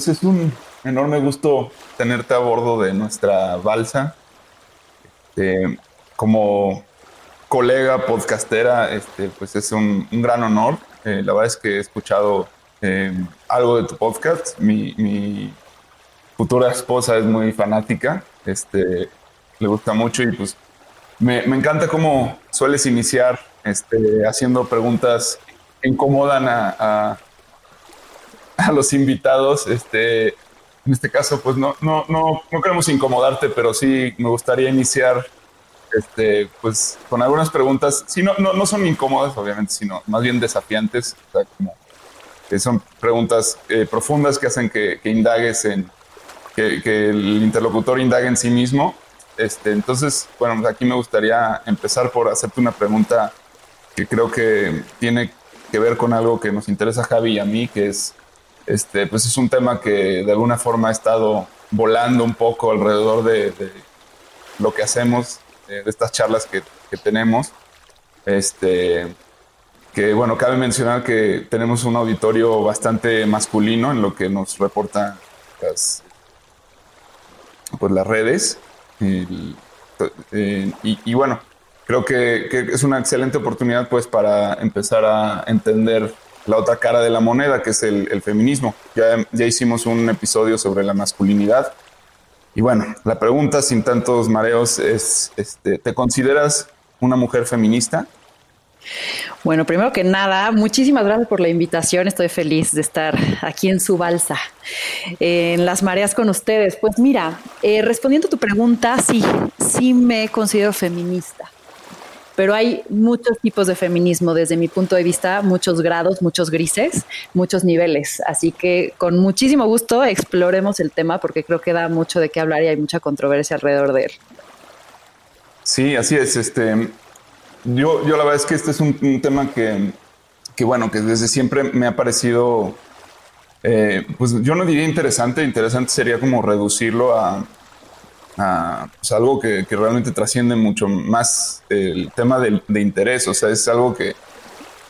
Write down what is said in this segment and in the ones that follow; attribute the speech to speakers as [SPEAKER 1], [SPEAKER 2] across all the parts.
[SPEAKER 1] Pues es un enorme gusto tenerte a bordo de nuestra balsa. Este, como colega podcastera, este, pues es un, gran honor. Eh, la verdad es que he escuchado eh, algo de tu podcast. Mi, futura esposa es muy fanática, este, le gusta mucho y pues me, encanta cómo sueles iniciar este, haciendo preguntas que incomodan a a los invitados. Este, en este caso, pues no, no, no, no queremos incomodarte, pero sí me gustaría iniciar este, pues, con algunas preguntas. Sí, no, no, no son incómodas, obviamente, sino más bien desafiantes. O sea, como que son preguntas eh, profundas que hacen que, indagues en, que, que, el interlocutor indague en sí mismo. Este, entonces, bueno, pues aquí me gustaría empezar por hacerte una pregunta que creo que tiene que ver con algo que nos interesa a Javi y a mí, que es este, pues es un tema que de alguna forma ha estado volando un poco alrededor de, lo que hacemos, eh, de estas charlas que, tenemos. Este, que bueno, cabe mencionar que tenemos un auditorio bastante masculino en lo que nos reportan las, pues las redes. Y, y, bueno, creo que, que, es una excelente oportunidad pues para empezar a entender la otra cara de la moneda, que es el, feminismo. Ya, ya hicimos un episodio sobre la masculinidad. Y bueno, la pregunta sin tantos mareos es, este, ¿te consideras una mujer feminista?
[SPEAKER 2] Bueno, primero que nada, muchísimas gracias por la invitación. Estoy feliz de estar aquí en su balsa, en las mareas con ustedes. Pues mira, eh, respondiendo a tu pregunta, sí, sí me considero feminista pero hay muchos tipos de feminismo desde mi punto de vista, muchos grados, muchos grises, muchos niveles. Así que con muchísimo gusto exploremos el tema porque creo que da mucho de qué hablar y hay mucha controversia alrededor de él.
[SPEAKER 1] Sí, así es. Este, yo, yo la verdad es que este es un, tema que, que, bueno, que desde siempre me ha parecido, eh, pues yo no diría interesante, interesante sería como reducirlo a, pues, algo que, realmente trasciende mucho más el tema de interés. O sea, es algo que,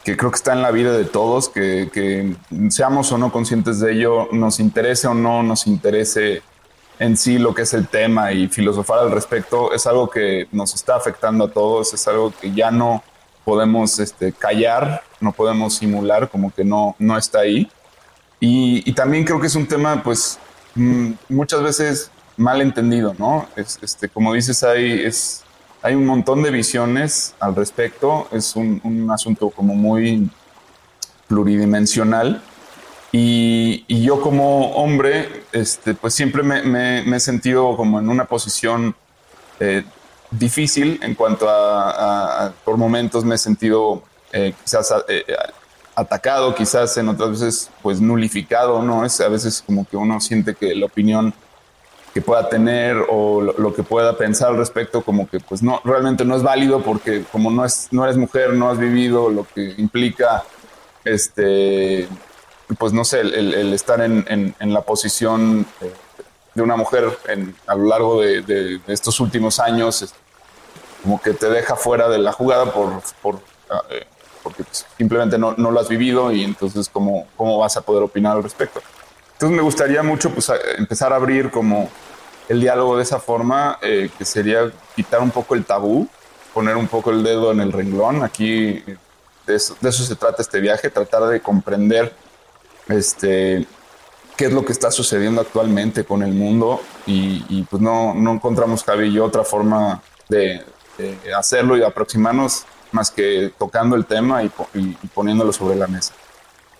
[SPEAKER 1] creo que está en la vida de todos, que, seamos o no conscientes de ello, nos interese o no nos interese en sí lo que es el tema y filosofar al respecto, es algo que nos está afectando a todos, es algo que ya no podemos este, callar, no podemos simular como que no, no está ahí. Y, y también creo que es un tema, pues, mm, muchas veces mal entendido, ¿no? este, como dices, hay, es, hay un montón de visiones al respecto, es un, asunto como muy pluridimensional. Y, yo como hombre, este, pues siempre me, he sentido como en una posición eh, difícil en cuanto a, por momentos me he sentido eh, quizás eh, atacado, quizás en otras veces pues nulificado, ¿no? Es a veces como que uno siente que la opinión que pueda tener o lo, que pueda pensar al respecto, como que pues no, realmente no es válido porque como no, es, no eres mujer, no has vivido lo que implica, este, pues no sé, el, estar en, la posición de una mujer a lo largo de, estos últimos años, como que te deja fuera de la jugada por, por eh, porque simplemente no, no, lo has vivido y entonces ¿cómo, cómo vas a poder opinar al respecto. Entonces me gustaría mucho pues, empezar a abrir como el diálogo de esa forma, eh, que sería quitar un poco el tabú, poner un poco el dedo en el renglón. Aquí de eso, se trata este viaje, tratar de comprender este, qué es lo que está sucediendo actualmente con el mundo y, pues no, no encontramos, Javi y yo, otra forma de, hacerlo y aproximarnos más que tocando el tema y poniéndolo sobre la mesa.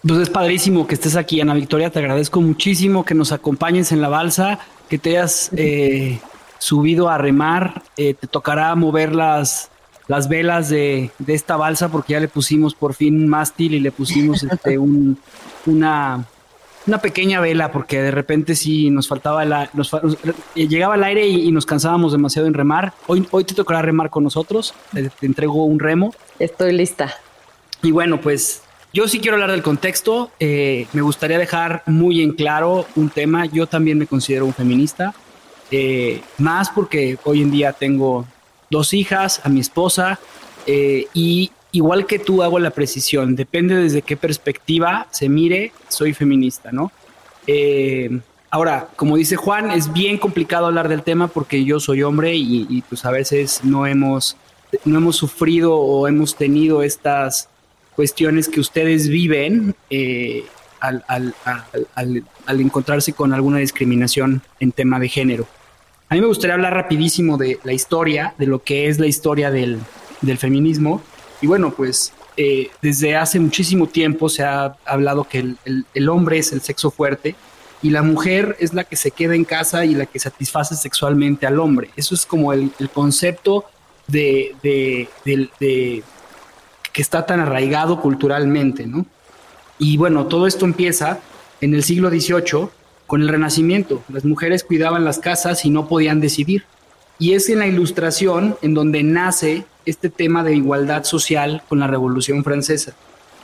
[SPEAKER 3] Pues es padrísimo que estés aquí, Ana Victoria. Te agradezco muchísimo que nos acompañes en la balsa, que te hayas eh, subido a remar. Eh, te tocará mover las, las velas de, esta balsa porque ya le pusimos por fin un mástil y le pusimos este, un, una, una pequeña vela porque de repente sí nos faltaba la, nos, eh, llegaba el aire y, nos cansábamos demasiado en remar. Hoy, hoy te tocará remar con nosotros. te entrego un remo.
[SPEAKER 2] Estoy lista.
[SPEAKER 3] Y bueno, pues yo sí quiero hablar del contexto. Eh, me gustaría dejar muy en claro un tema. Yo también me considero un feminista, eh, más porque hoy en día tengo dos hijas, a mi esposa, eh, y igual que tú hago la precisión. Depende desde qué perspectiva se mire, soy feminista, ¿no? ahora, como dice Juan, es bien complicado hablar del tema porque yo soy hombre y, y pues a veces no hemos, no hemos sufrido o hemos tenido estas cuestiones que ustedes viven eh, al, encontrarse con alguna discriminación en tema de género. A mí me gustaría hablar rapidísimo de la historia, de lo que es la historia del, feminismo. Y bueno, pues eh, desde hace muchísimo tiempo se ha hablado que el, hombre es el sexo fuerte y la mujer es la que se queda en casa y la que satisface sexualmente al hombre. Eso es como el, concepto de, está tan arraigado culturalmente, ¿no? Y bueno, todo esto empieza en el siglo XVIII con el Renacimiento. Las mujeres cuidaban las casas y no podían decidir. Y es en la Ilustración en donde nace este tema de igualdad social con la Revolución Francesa.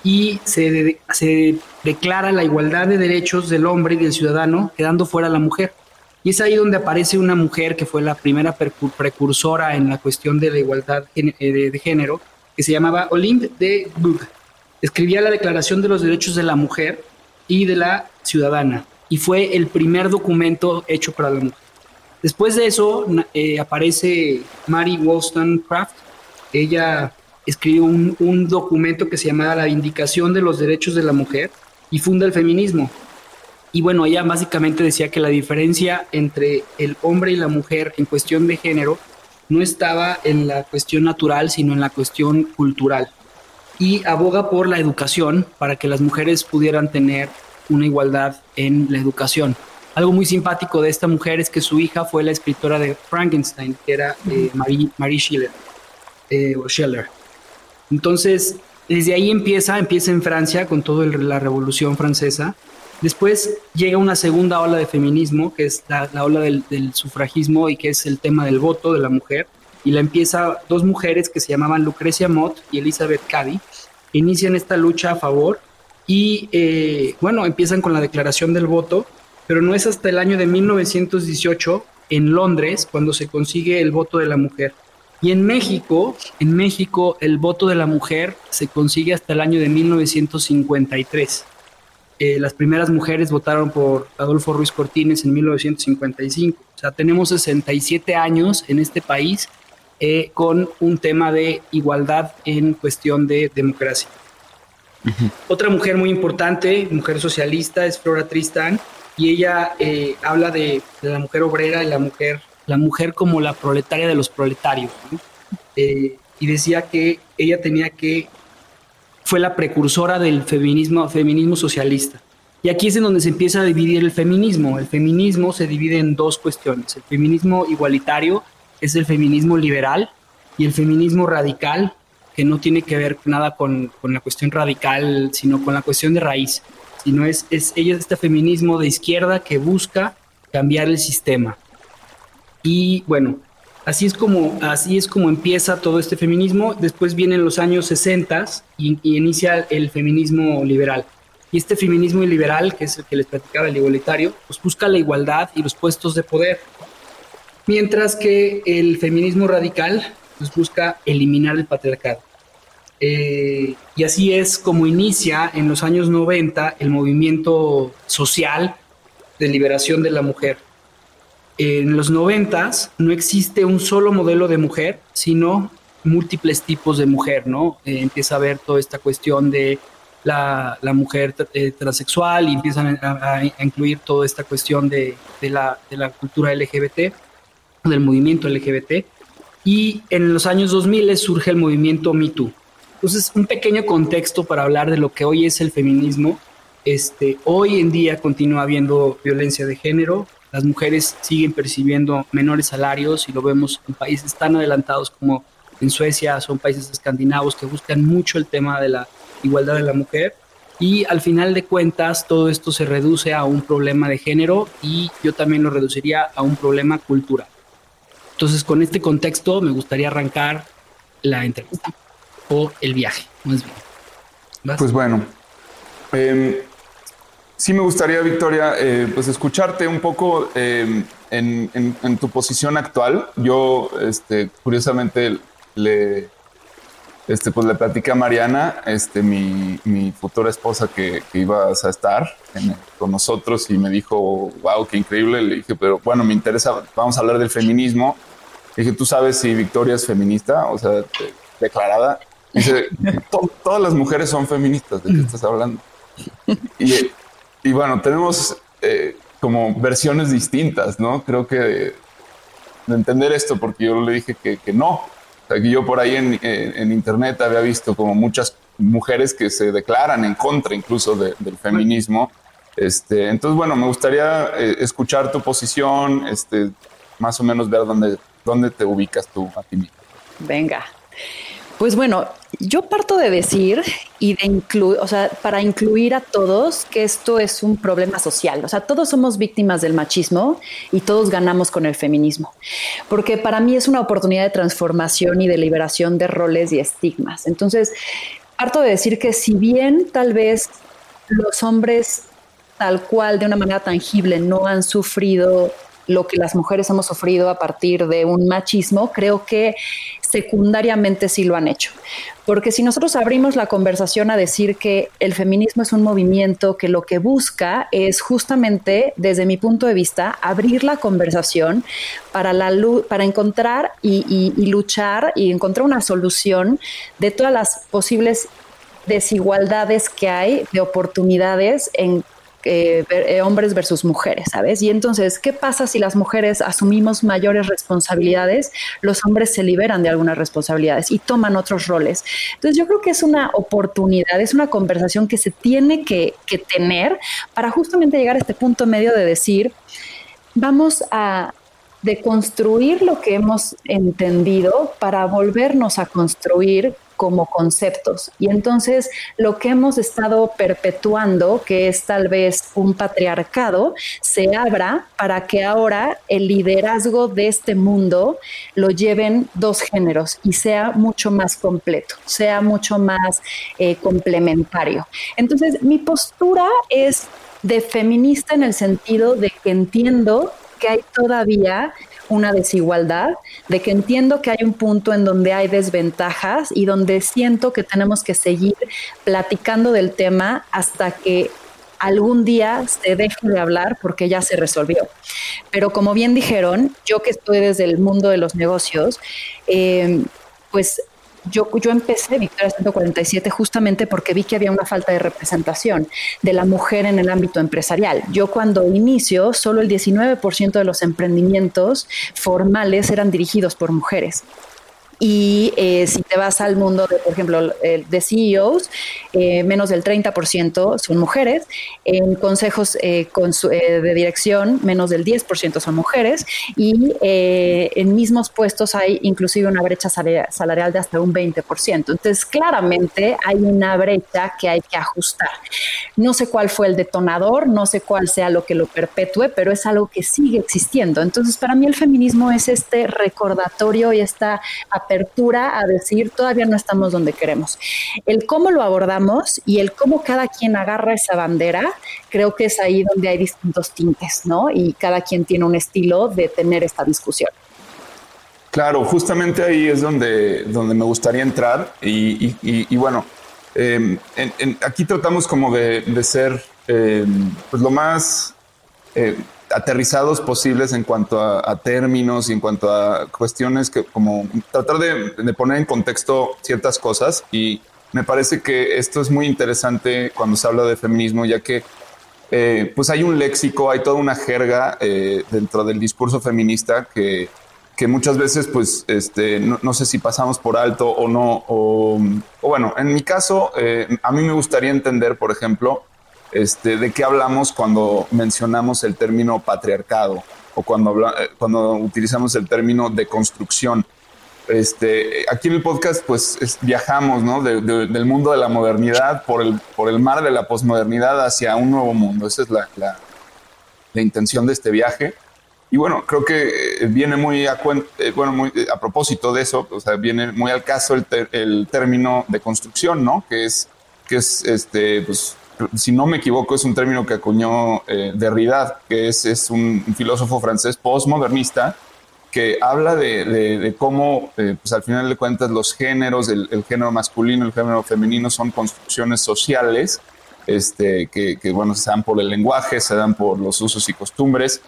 [SPEAKER 3] Y se, se declara la igualdad de derechos del hombre y del ciudadano, quedando fuera la mujer. Y es ahí donde aparece una mujer que fue la primera precursora en la cuestión de la igualdad de género, que se llamaba Olympe de Gouges. Escribía la Declaración de los Derechos de la Mujer y de la Ciudadana y fue el primer documento hecho para la mujer. Después de eso eh, aparece Mary Wollstonecraft. Ella escribió un, un, documento que se llamaba La Vindicación de los Derechos de la Mujer y funda el feminismo. Y bueno, ella básicamente decía que la diferencia entre el hombre y la mujer en cuestión de género no estaba en la cuestión natural, sino en la cuestión cultural. Y aboga por la educación para que las mujeres pudieran tener una igualdad en la educación. Algo muy simpático de esta mujer es que su hija fue la escritora de Frankenstein, que era eh, Marie, Schiller, eh, o Schiller. Entonces, desde ahí empieza, empieza en Francia con toda la Revolución Francesa, Después llega una segunda ola de feminismo, que es la, ola del, sufragismo y que es el tema del voto de la mujer. Y la empieza dos mujeres que se llamaban Lucrecia Mott y Elizabeth Cady. Inician esta lucha a favor y, eh, bueno, empiezan con la declaración del voto, pero no es hasta el año de 1918 en Londres cuando se consigue el voto de la mujer. Y en México, en México el voto de la mujer se consigue hasta el año de 1953. Eh, las primeras mujeres votaron por Adolfo Ruiz Cortines en 1955. O sea, tenemos 67 años en este país eh, con un tema de igualdad en cuestión de democracia. Otra mujer muy importante, mujer socialista, es Flora Tristán, y ella eh, habla de, la mujer obrera y la mujer, la mujer como la proletaria de los proletarios. y decía que ella tenía que fue la precursora del feminismo, feminismo socialista. Y aquí es en donde se empieza a dividir el feminismo. El feminismo se divide en dos cuestiones. El feminismo igualitario es el feminismo liberal y el feminismo radical, que no tiene que ver nada con, con la cuestión radical, sino con la cuestión de raíz. Sino es, es ella este feminismo de izquierda que busca cambiar el sistema. Y bueno, así es como, así es como empieza todo este feminismo. Después vienen los años 60 y, inicia el feminismo liberal. Y este feminismo liberal, que es el que les platicaba el igualitario, pues busca la igualdad y los puestos de poder. Mientras que el feminismo radical pues busca eliminar el patriarcado. Eh, y así es como inicia en los años 90 el movimiento social de liberación de la mujer. En los 90 no existe un solo modelo de mujer, sino múltiples tipos de mujer, ¿no? Eh, empieza a ver toda esta cuestión de la, mujer eh, transexual y empiezan a, incluir toda esta cuestión de, la, de la cultura LGBT, del movimiento LGBT. Y en los años 2000 surge el movimiento Me Too. Entonces, un pequeño contexto para hablar de lo que hoy es el feminismo. Este, hoy en día continúa habiendo violencia de género, las mujeres siguen percibiendo menores salarios y lo vemos en países tan adelantados como en Suecia, son países escandinavos que buscan mucho el tema de la igualdad de la mujer y al final de cuentas todo esto se reduce a un problema de género y yo también lo reduciría a un problema cultural. Entonces, con este contexto, me gustaría arrancar la entrevista o el viaje, más
[SPEAKER 1] bien. Pues bueno, eh, sí me gustaría, Victoria, eh, pues escucharte un poco em, en, tu posición actual. Yo, este, curiosamente, le, este, pues le platicé a Mariana, este, mi, futura esposa, que, que ibas a estar con nosotros y me dijo, wow, qué increíble. Le dije, pero bueno, me interesa, vamos a hablar del feminismo dije, ¿tú sabes si Victoria es feminista? O sea, declarada. Dice, todas las mujeres son feministas, ¿de qué estás hablando? Y, bueno, tenemos eh, como versiones distintas, ¿no? Creo que de, entender esto, porque yo le dije que, no. O sea, que yo por ahí en, internet había visto como muchas mujeres que se declaran en contra incluso del feminismo. Este, entonces, bueno, me gustaría eh, escuchar tu posición, este, más o menos ver dónde, ¿Dónde te ubicas tú a ti
[SPEAKER 2] Venga. Pues bueno, yo parto de decir y de incluir, o sea, para incluir a todos que esto es un problema social. O sea, todos somos víctimas del machismo y todos ganamos con el feminismo. Porque para mí es una oportunidad de transformación y de liberación de roles y estigmas. Entonces, parto de decir que si bien tal vez los hombres tal cual, de una manera tangible, no han sufrido lo que las mujeres hemos sufrido a partir de un machismo, creo que secundariamente sí lo han hecho. Porque si nosotros abrimos la conversación a decir que el feminismo es un movimiento que lo que busca es justamente, desde mi punto de vista, abrir la conversación para, la, para encontrar y, y luchar y encontrar una solución de todas las posibles desigualdades que hay de oportunidades en eh, eh, hombres versus mujeres, ¿sabes? Y entonces, ¿qué pasa si las mujeres asumimos mayores responsabilidades? Los hombres se liberan de algunas responsabilidades y toman otros roles. Entonces, yo creo que es una oportunidad, es una conversación que se tiene que, que tener para justamente llegar a este punto medio de decir, vamos a deconstruir lo que hemos entendido para volvernos a construir como conceptos. Y entonces lo que hemos estado perpetuando, que es tal vez un patriarcado, se abra para que ahora el liderazgo de este mundo lo lleven dos géneros y sea mucho más completo, sea mucho más eh, complementario. Entonces mi postura es de feminista en el sentido de que entiendo que hay todavía una desigualdad, de que entiendo que hay un punto en donde hay desventajas y donde siento que tenemos que seguir platicando del tema hasta que algún día se deje de hablar porque ya se resolvió. Pero como bien dijeron, yo que estoy desde el mundo de los negocios, eh, pues yo, yo empecé Victoria 147 justamente porque vi que había una falta de representación de la mujer en el ámbito empresarial. Yo cuando inicio, solo el 19% de los emprendimientos formales eran dirigidos por mujeres. Y eh, si te vas al mundo de, por ejemplo, de CEOs, eh, menos del 30% son mujeres. En consejos eh, de dirección, menos del 10% son mujeres. Y en mismos puestos hay inclusive una brecha salarial de hasta un 20%. Entonces, claramente hay una brecha que hay que ajustar. No sé cuál fue el detonador, no sé cuál sea lo que lo perpetúe, pero es algo que sigue existiendo. Entonces, para mí el feminismo es este recordatorio y esta apertura a decir todavía no estamos donde queremos. El cómo lo abordamos y el cómo cada quien agarra esa bandera, creo que es ahí donde hay distintos tintes, ¿no? Y cada quien tiene un estilo de tener esta discusión.
[SPEAKER 1] Claro, justamente ahí es donde, donde me gustaría entrar y, bueno, em, aquí tratamos como de, ser em, pues lo más eh, aterrizados posibles en cuanto a, términos y en cuanto a cuestiones que como tratar de, poner en contexto ciertas cosas. Y me parece que esto es muy interesante cuando se habla de feminismo ya que eh, pues hay un léxico, hay toda una jerga eh, dentro del discurso feminista que, que muchas veces pues este, no, sé si pasamos por alto o no, o, bueno, en mi caso eh, a mí me gustaría entender, por ejemplo, este, de qué hablamos cuando mencionamos el término patriarcado o cuando, eh, cuando utilizamos el término de construcción. Este, aquí en el podcast, pues viajamos ¿no? del mundo de la modernidad por el, por el mar de la posmodernidad hacia un nuevo mundo. Esa es la, la, la intención de este viaje. Y bueno, creo que eh, viene muy a, eh, bueno, muy a propósito de eso, o viene muy al caso el, el término de construcción, ¿no? Que es, que es este, pues, si no me equivoco, es un término que acuñó eh, Derrida, que es, es un, filósofo francés postmodernista que habla de, cómo, eh, pues al final de cuentas, los géneros, el, género masculino, el género femenino son construcciones sociales este, que, bueno, se dan por el lenguaje, se dan por los usos y costumbres,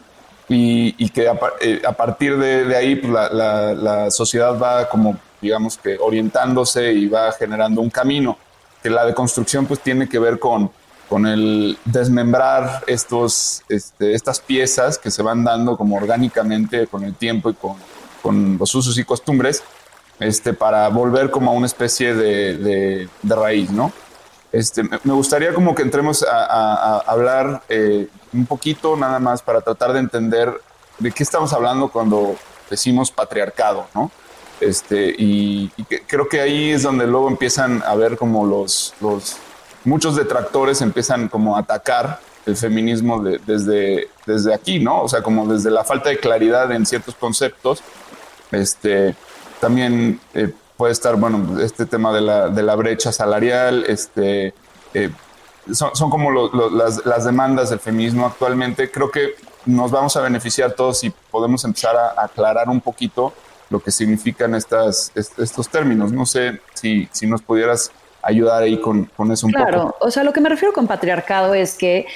[SPEAKER 1] y, que eh, a, partir de, ahí pues la, la sociedad va como, digamos que orientándose y va generando un camino que la deconstrucción pues tiene que ver con, con el desmembrar estos, este, estas piezas que se van dando como orgánicamente con el tiempo y con, con los usos y costumbres, este, para volver como a una especie de, de, de raíz, ¿no? Este, me gustaría como que entremos a, a, hablar eh, un poquito nada más para tratar de entender de qué estamos hablando cuando decimos patriarcado, ¿no? Este, y, creo que ahí es donde luego empiezan a ver como los, los muchos detractores empiezan como a atacar el feminismo desde, desde aquí, ¿no? O sea, como desde la falta de claridad en ciertos conceptos. Este, también eh, puede estar, bueno, este tema de la, de la brecha salarial, este, eh, son, son, como las, las, demandas del feminismo actualmente. Creo que nos vamos a beneficiar todos si podemos empezar a aclarar un poquito lo que significan estas, estos términos. No sé si, si nos pudieras ayudar ahí con, con eso un
[SPEAKER 2] poco. Claro, o sea, lo que me refiero con patriarcado es que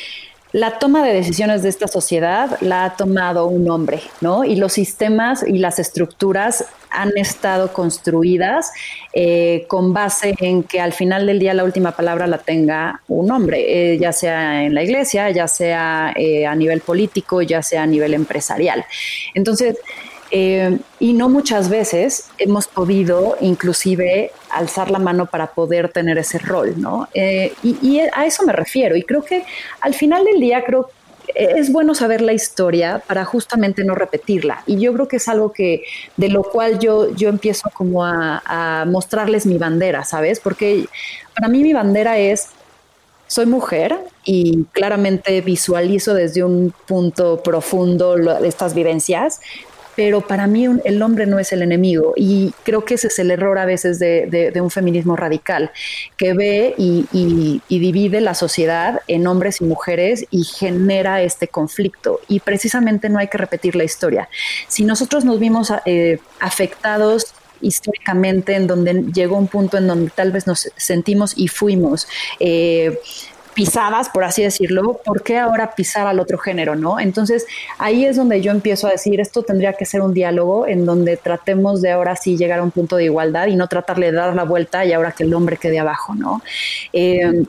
[SPEAKER 2] la toma de decisiones de esta sociedad la ha tomado un hombre, ¿no? Y los sistemas y las estructuras han estado construidas eh, con base en que al final del día la última palabra la tenga un hombre, eh, ya sea en la iglesia, ya sea eh, a nivel político, ya sea a nivel empresarial. Entonces, eh, y no muchas veces hemos podido inclusive alzar la mano para poder tener ese rol, ¿no? Eh, y, a eso me refiero. Y creo que al final del día, creo es bueno saber la historia para justamente no repetirla. Y yo creo que es algo que de lo cual yo, yo empiezo como a, a mostrarles mi bandera, ¿sabes? Porque para mí mi bandera es soy mujer y claramente visualizo desde un punto profundo estas vivencias, pero para mí el hombre no es el enemigo y creo que ese es el error a veces de, un feminismo radical, que ve y, divide la sociedad en hombres y mujeres y genera este conflicto y precisamente no hay que repetir la historia. Si nosotros nos vimos eh, afectados históricamente en donde llegó un punto en donde tal vez nos sentimos y fuimos eh, pisadas, por así decirlo, ¿por qué ahora pisar al otro género, no? Entonces, ahí es donde yo empiezo a decir, esto tendría que ser un diálogo en donde tratemos de ahora sí llegar a un punto de igualdad y no tratarle de dar la vuelta y ahora que el hombre quede abajo, ¿no? Eh,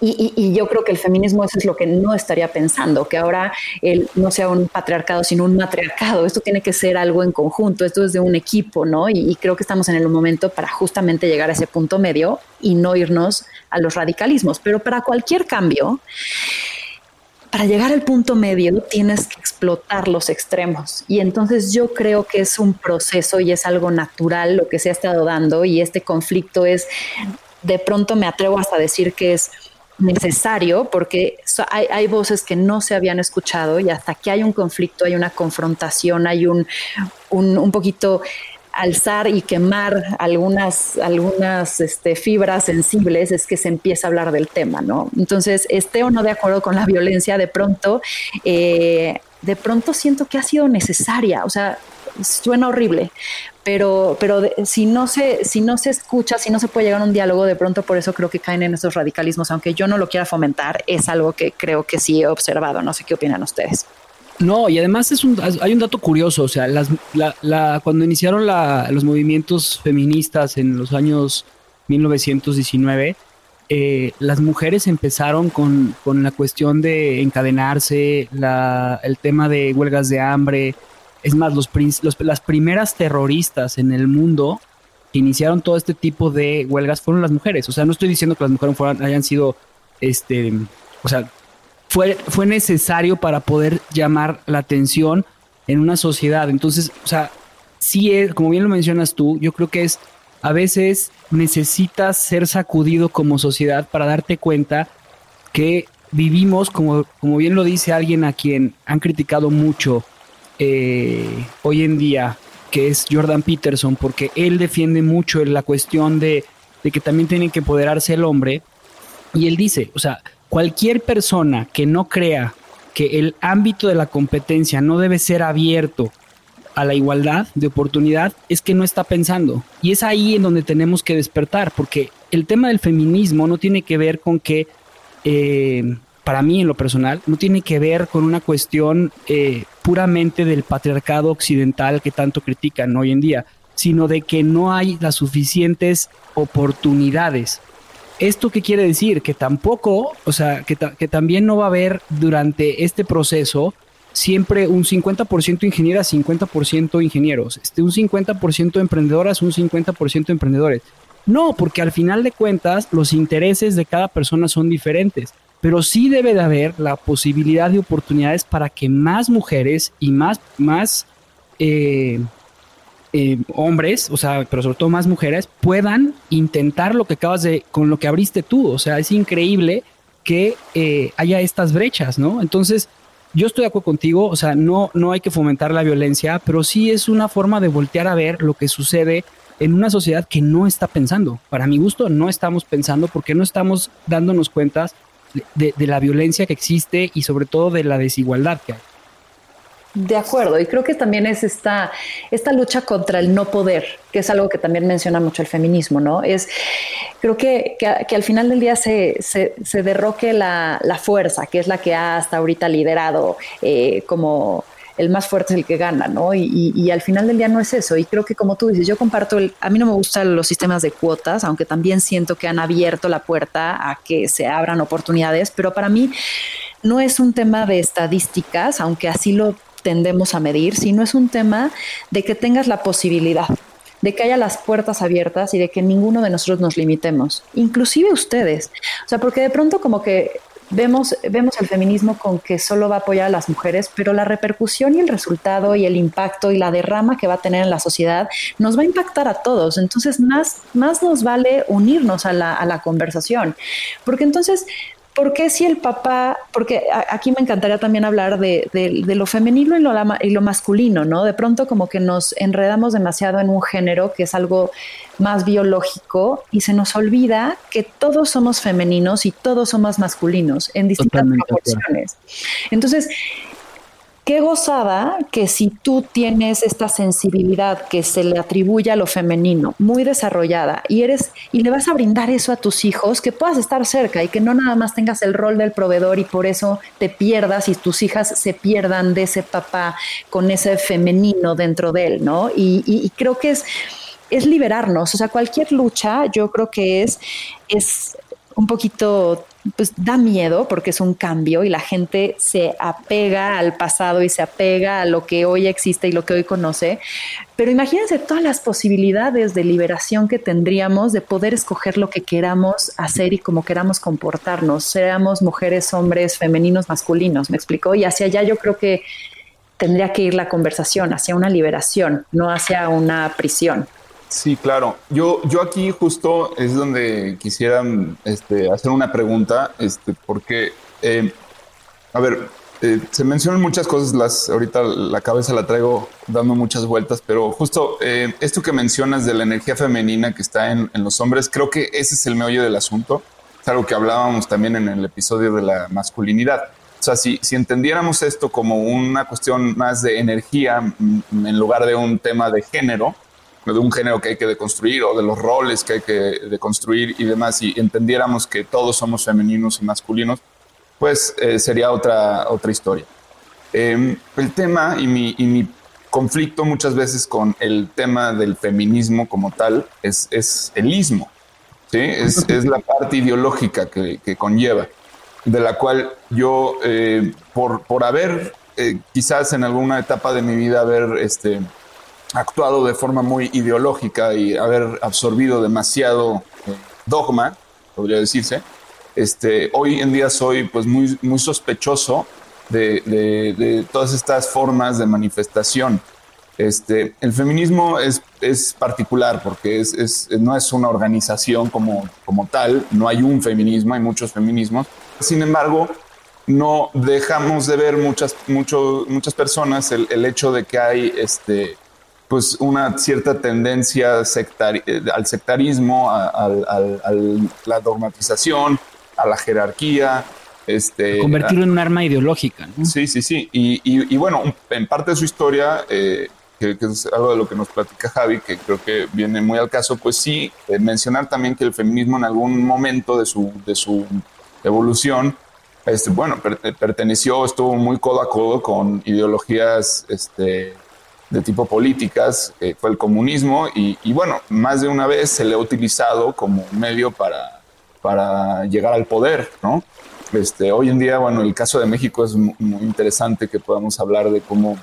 [SPEAKER 2] Y, yo creo que el feminismo eso es lo que no estaría pensando, que ahora el, no sea un patriarcado, sino un matriarcado. Esto tiene que ser algo en conjunto, esto es de un equipo, ¿no? Y, creo que estamos en el momento para justamente llegar a ese punto medio y no irnos a los radicalismos. Pero para cualquier cambio, para llegar al punto medio tienes que explotar los extremos. Y entonces yo creo que es un proceso y es algo natural lo que se ha estado dando y este conflicto es, de pronto me atrevo hasta decir que es necesario porque hay, voces que no se habían escuchado y hasta que hay un conflicto, hay una confrontación, hay un, un, poquito alzar y quemar algunas, algunas este, fibras sensibles es que se empieza a hablar del tema, ¿no? Entonces, esté o no de acuerdo con la violencia, de pronto, eh, de pronto siento que ha sido necesaria, o sea, suena horrible, pero, pero si, no se, si no se escucha, si no se puede llegar a un diálogo, de pronto por eso creo que caen en esos radicalismos, aunque yo no lo quiera fomentar, es algo que creo que sí he observado, no sé qué opinan ustedes.
[SPEAKER 3] No, y además es un, hay un dato curioso, o sea, las, la, cuando iniciaron los movimientos feministas en los años 1919, eh, las mujeres empezaron con, con, la cuestión de encadenarse, la, el tema de huelgas de hambre, es más, los, las primeras terroristas en el mundo que iniciaron todo este tipo de huelgas fueron las mujeres. O sea, no estoy diciendo que las mujeres fueran, hayan sido, este, o sea, fue, fue necesario para poder llamar la atención en una sociedad. Entonces, o sea, sí es, como bien lo mencionas tú, yo creo que es, a veces necesitas ser sacudido como sociedad para darte cuenta que vivimos, como, como bien lo dice alguien a quien han criticado mucho, eh, hoy en día, que es Jordan Peterson, porque él defiende mucho la cuestión de, que también tiene que empoderarse el hombre. Y él dice, o sea, cualquier persona que no crea que el ámbito de la competencia no debe ser abierto a la igualdad de oportunidad, es que no está pensando. Y es ahí en donde tenemos que despertar, porque el tema del feminismo no tiene que ver con que eh, para mí en lo personal, no tiene que ver con una cuestión eh, puramente del patriarcado occidental que tanto critican hoy en día, sino de que no hay las suficientes oportunidades. ¿Esto qué quiere decir? Que tampoco, o sea, que, que también no va a haber durante este proceso siempre un 50% ingenieras, 50% ingenieros, este, un 50% emprendedoras, un 50% emprendedores. No, porque al final de cuentas los intereses de cada persona son diferentes pero sí debe de haber la posibilidad de oportunidades para que más mujeres y más, más eh, eh, hombres, o sea, pero sobre todo más mujeres, puedan intentar lo que acabas de, con lo que abriste tú. O sea, es increíble que eh, haya estas brechas, ¿no? Entonces, yo estoy de acuerdo contigo, o sea, no, no hay que fomentar la violencia, pero sí es una forma de voltear a ver lo que sucede en una sociedad que no está pensando. Para mi gusto, no estamos pensando porque no estamos dándonos cuentas de, la violencia que existe y sobre todo de la desigualdad que hay.
[SPEAKER 2] De acuerdo, y creo que también es esta, esta lucha contra el no poder, que es algo que también menciona mucho el feminismo, ¿no? Es, creo que, que, al final del día se, se, derroque la, la, fuerza, que es la que ha hasta ahorita liderado eh, como el más fuerte es el que gana, ¿no? Y, al final del día no es eso. Y creo que como tú dices, yo comparto, el, a mí no me gustan los sistemas de cuotas, aunque también siento que han abierto la puerta a que se abran oportunidades, pero para mí no es un tema de estadísticas, aunque así lo tendemos a medir, sino es un tema de que tengas la posibilidad de que haya las puertas abiertas y de que ninguno de nosotros nos limitemos, inclusive ustedes. O sea, porque de pronto como que vemos, vemos el feminismo con que solo va a apoyar a las mujeres, pero la repercusión y el resultado y el impacto y la derrama que va a tener en la sociedad nos va a impactar a todos. Entonces, más, más nos vale unirnos a la, a la conversación, porque entonces ¿por qué si el papá, porque aquí me encantaría también hablar de, lo femenino y lo, y lo, masculino, ¿no? De pronto como que nos enredamos demasiado en un género que es algo más biológico y se nos olvida que todos somos femeninos y todos somos masculinos en distintas proporciones. Entonces, qué gozada que si tú tienes esta sensibilidad que se le atribuye a lo femenino muy desarrollada y eres y le vas a brindar eso a tus hijos, que puedas estar cerca y que no nada más tengas el rol del proveedor y por eso te pierdas y tus hijas se pierdan de ese papá con ese femenino dentro de él, ¿no? Y, creo que es es liberarnos, o sea, cualquier lucha yo creo que es, es un poquito pues da miedo porque es un cambio y la gente se apega al pasado y se apega a lo que hoy existe y lo que hoy conoce. Pero imagínense todas las posibilidades de liberación que tendríamos de poder escoger lo que queramos hacer y cómo queramos comportarnos, seamos mujeres, hombres, femeninos, masculinos, ¿me explicó? Y hacia allá yo creo que tendría que ir la conversación, hacia una liberación, no hacia una prisión.
[SPEAKER 1] Sí, claro. Yo, yo aquí justo es donde quisiera este, hacer una pregunta, este, porque, eh, a ver, eh, se mencionan muchas cosas, las, ahorita la cabeza la traigo dando muchas vueltas, pero justo eh, esto que mencionas de la energía femenina que está en, en, los hombres, creo que ese es el meollo del asunto. Es algo que hablábamos también en el episodio de la masculinidad. O sea, si, si entendiéramos esto como una cuestión más de energía mm, en lugar de un tema de género, de un género que hay que deconstruir o de los roles que hay que deconstruir y demás, y entendiéramos que todos somos femeninos y masculinos, pues eh, sería otra, otra historia. Em, el tema y mi, y mi, conflicto muchas veces con el tema del feminismo como tal es, es el ismo, ¿sí? es, es la parte ideológica que, que, conlleva, de la cual yo, eh, por, por haber eh, quizás en alguna etapa de mi vida haber este, actuado de forma muy ideológica y haber absorbido demasiado eh, dogma, podría decirse, este, hoy en día soy pues muy, muy sospechoso de, de, todas estas formas de manifestación. Este, el feminismo es, es particular porque es, es, no es una organización como, como tal, no hay un feminismo, hay muchos feminismos. Sin embargo, no dejamos de ver muchas, mucho, muchas personas el, el hecho de que hay este, pues una cierta tendencia eh, al sectarismo, a, la dogmatización, a la jerarquía. Este,
[SPEAKER 3] convertirlo en un arma ideológica.
[SPEAKER 1] Sí, sí, sí. Y, bueno, en parte de su historia, eh, que, es algo de lo que nos platica Javi, que creo que viene muy al caso, pues sí, eh, mencionar también que el feminismo en algún momento de su, de su evolución, este, bueno, perteneció, estuvo muy codo a codo con ideologías este, de tipo políticas, fue el comunismo, y, bueno, más de una vez se le ha utilizado como medio para, para llegar al poder, ¿no? Este, hoy en día, bueno, el caso de México es muy interesante que podamos hablar de cómo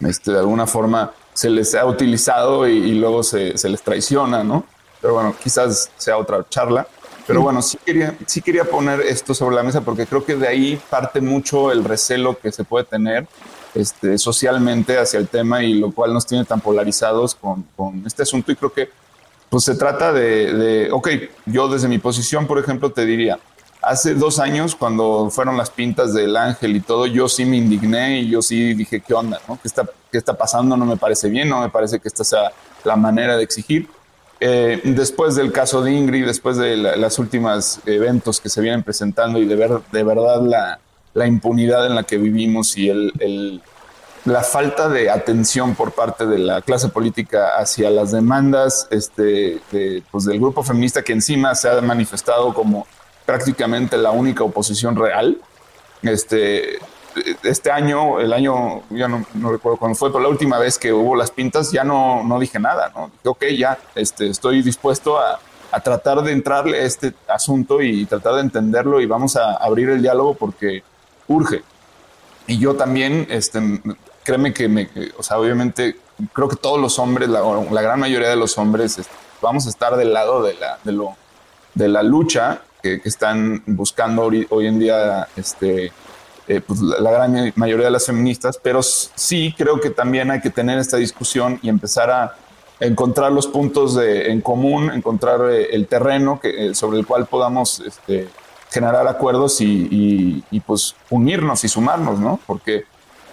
[SPEAKER 1] este, de alguna forma se les ha utilizado y, luego se, se, les traiciona, ¿no? Pero bueno, quizás sea otra charla. Pero bueno, sí quería, sí quería poner esto sobre la mesa porque creo que de ahí parte mucho el recelo que se puede tener este, socialmente hacia el tema y lo cual nos tiene tan polarizados con, con este asunto. Y creo que pues se trata de, de, ok, yo desde mi posición, por ejemplo, te diría, hace dos años cuando fueron las pintas del ángel y todo, yo sí me indigné y yo sí dije, ¿qué onda? No? ¿Qué, está, ¿Qué está pasando? No me parece bien, no me parece que esta sea la manera de exigir. Eh, después del caso de Ingrid, después de la, las últimas eventos que se vienen presentando y de ver de verdad la, la impunidad en la que vivimos y el, la falta de atención por parte de la clase política hacia las demandas este, pues del grupo feminista que encima se ha manifestado como prácticamente la única oposición real. Este, este año, el año, ya no, recuerdo cuándo fue, pero la última vez que hubo las pintas ya no, no dije nada, ¿no? Dije, ok, ya este, estoy dispuesto a, a tratar de entrarle a este asunto y tratar de entenderlo y vamos a abrir el diálogo porque urge. Y yo también, este, créeme que, me, o sea, obviamente, creo que todos los hombres, la, gran mayoría de los hombres, vamos a estar del lado de la, de lo, de la lucha que, están buscando hoy, hoy, en día este, eh, pues la, gran mayoría de las feministas, pero sí creo que también hay que tener esta discusión y empezar a encontrar los puntos de, en común, encontrar eh, el terreno que, eh, sobre el cual podamos este, generar acuerdos y, pues unirnos y sumarnos, ¿no? Porque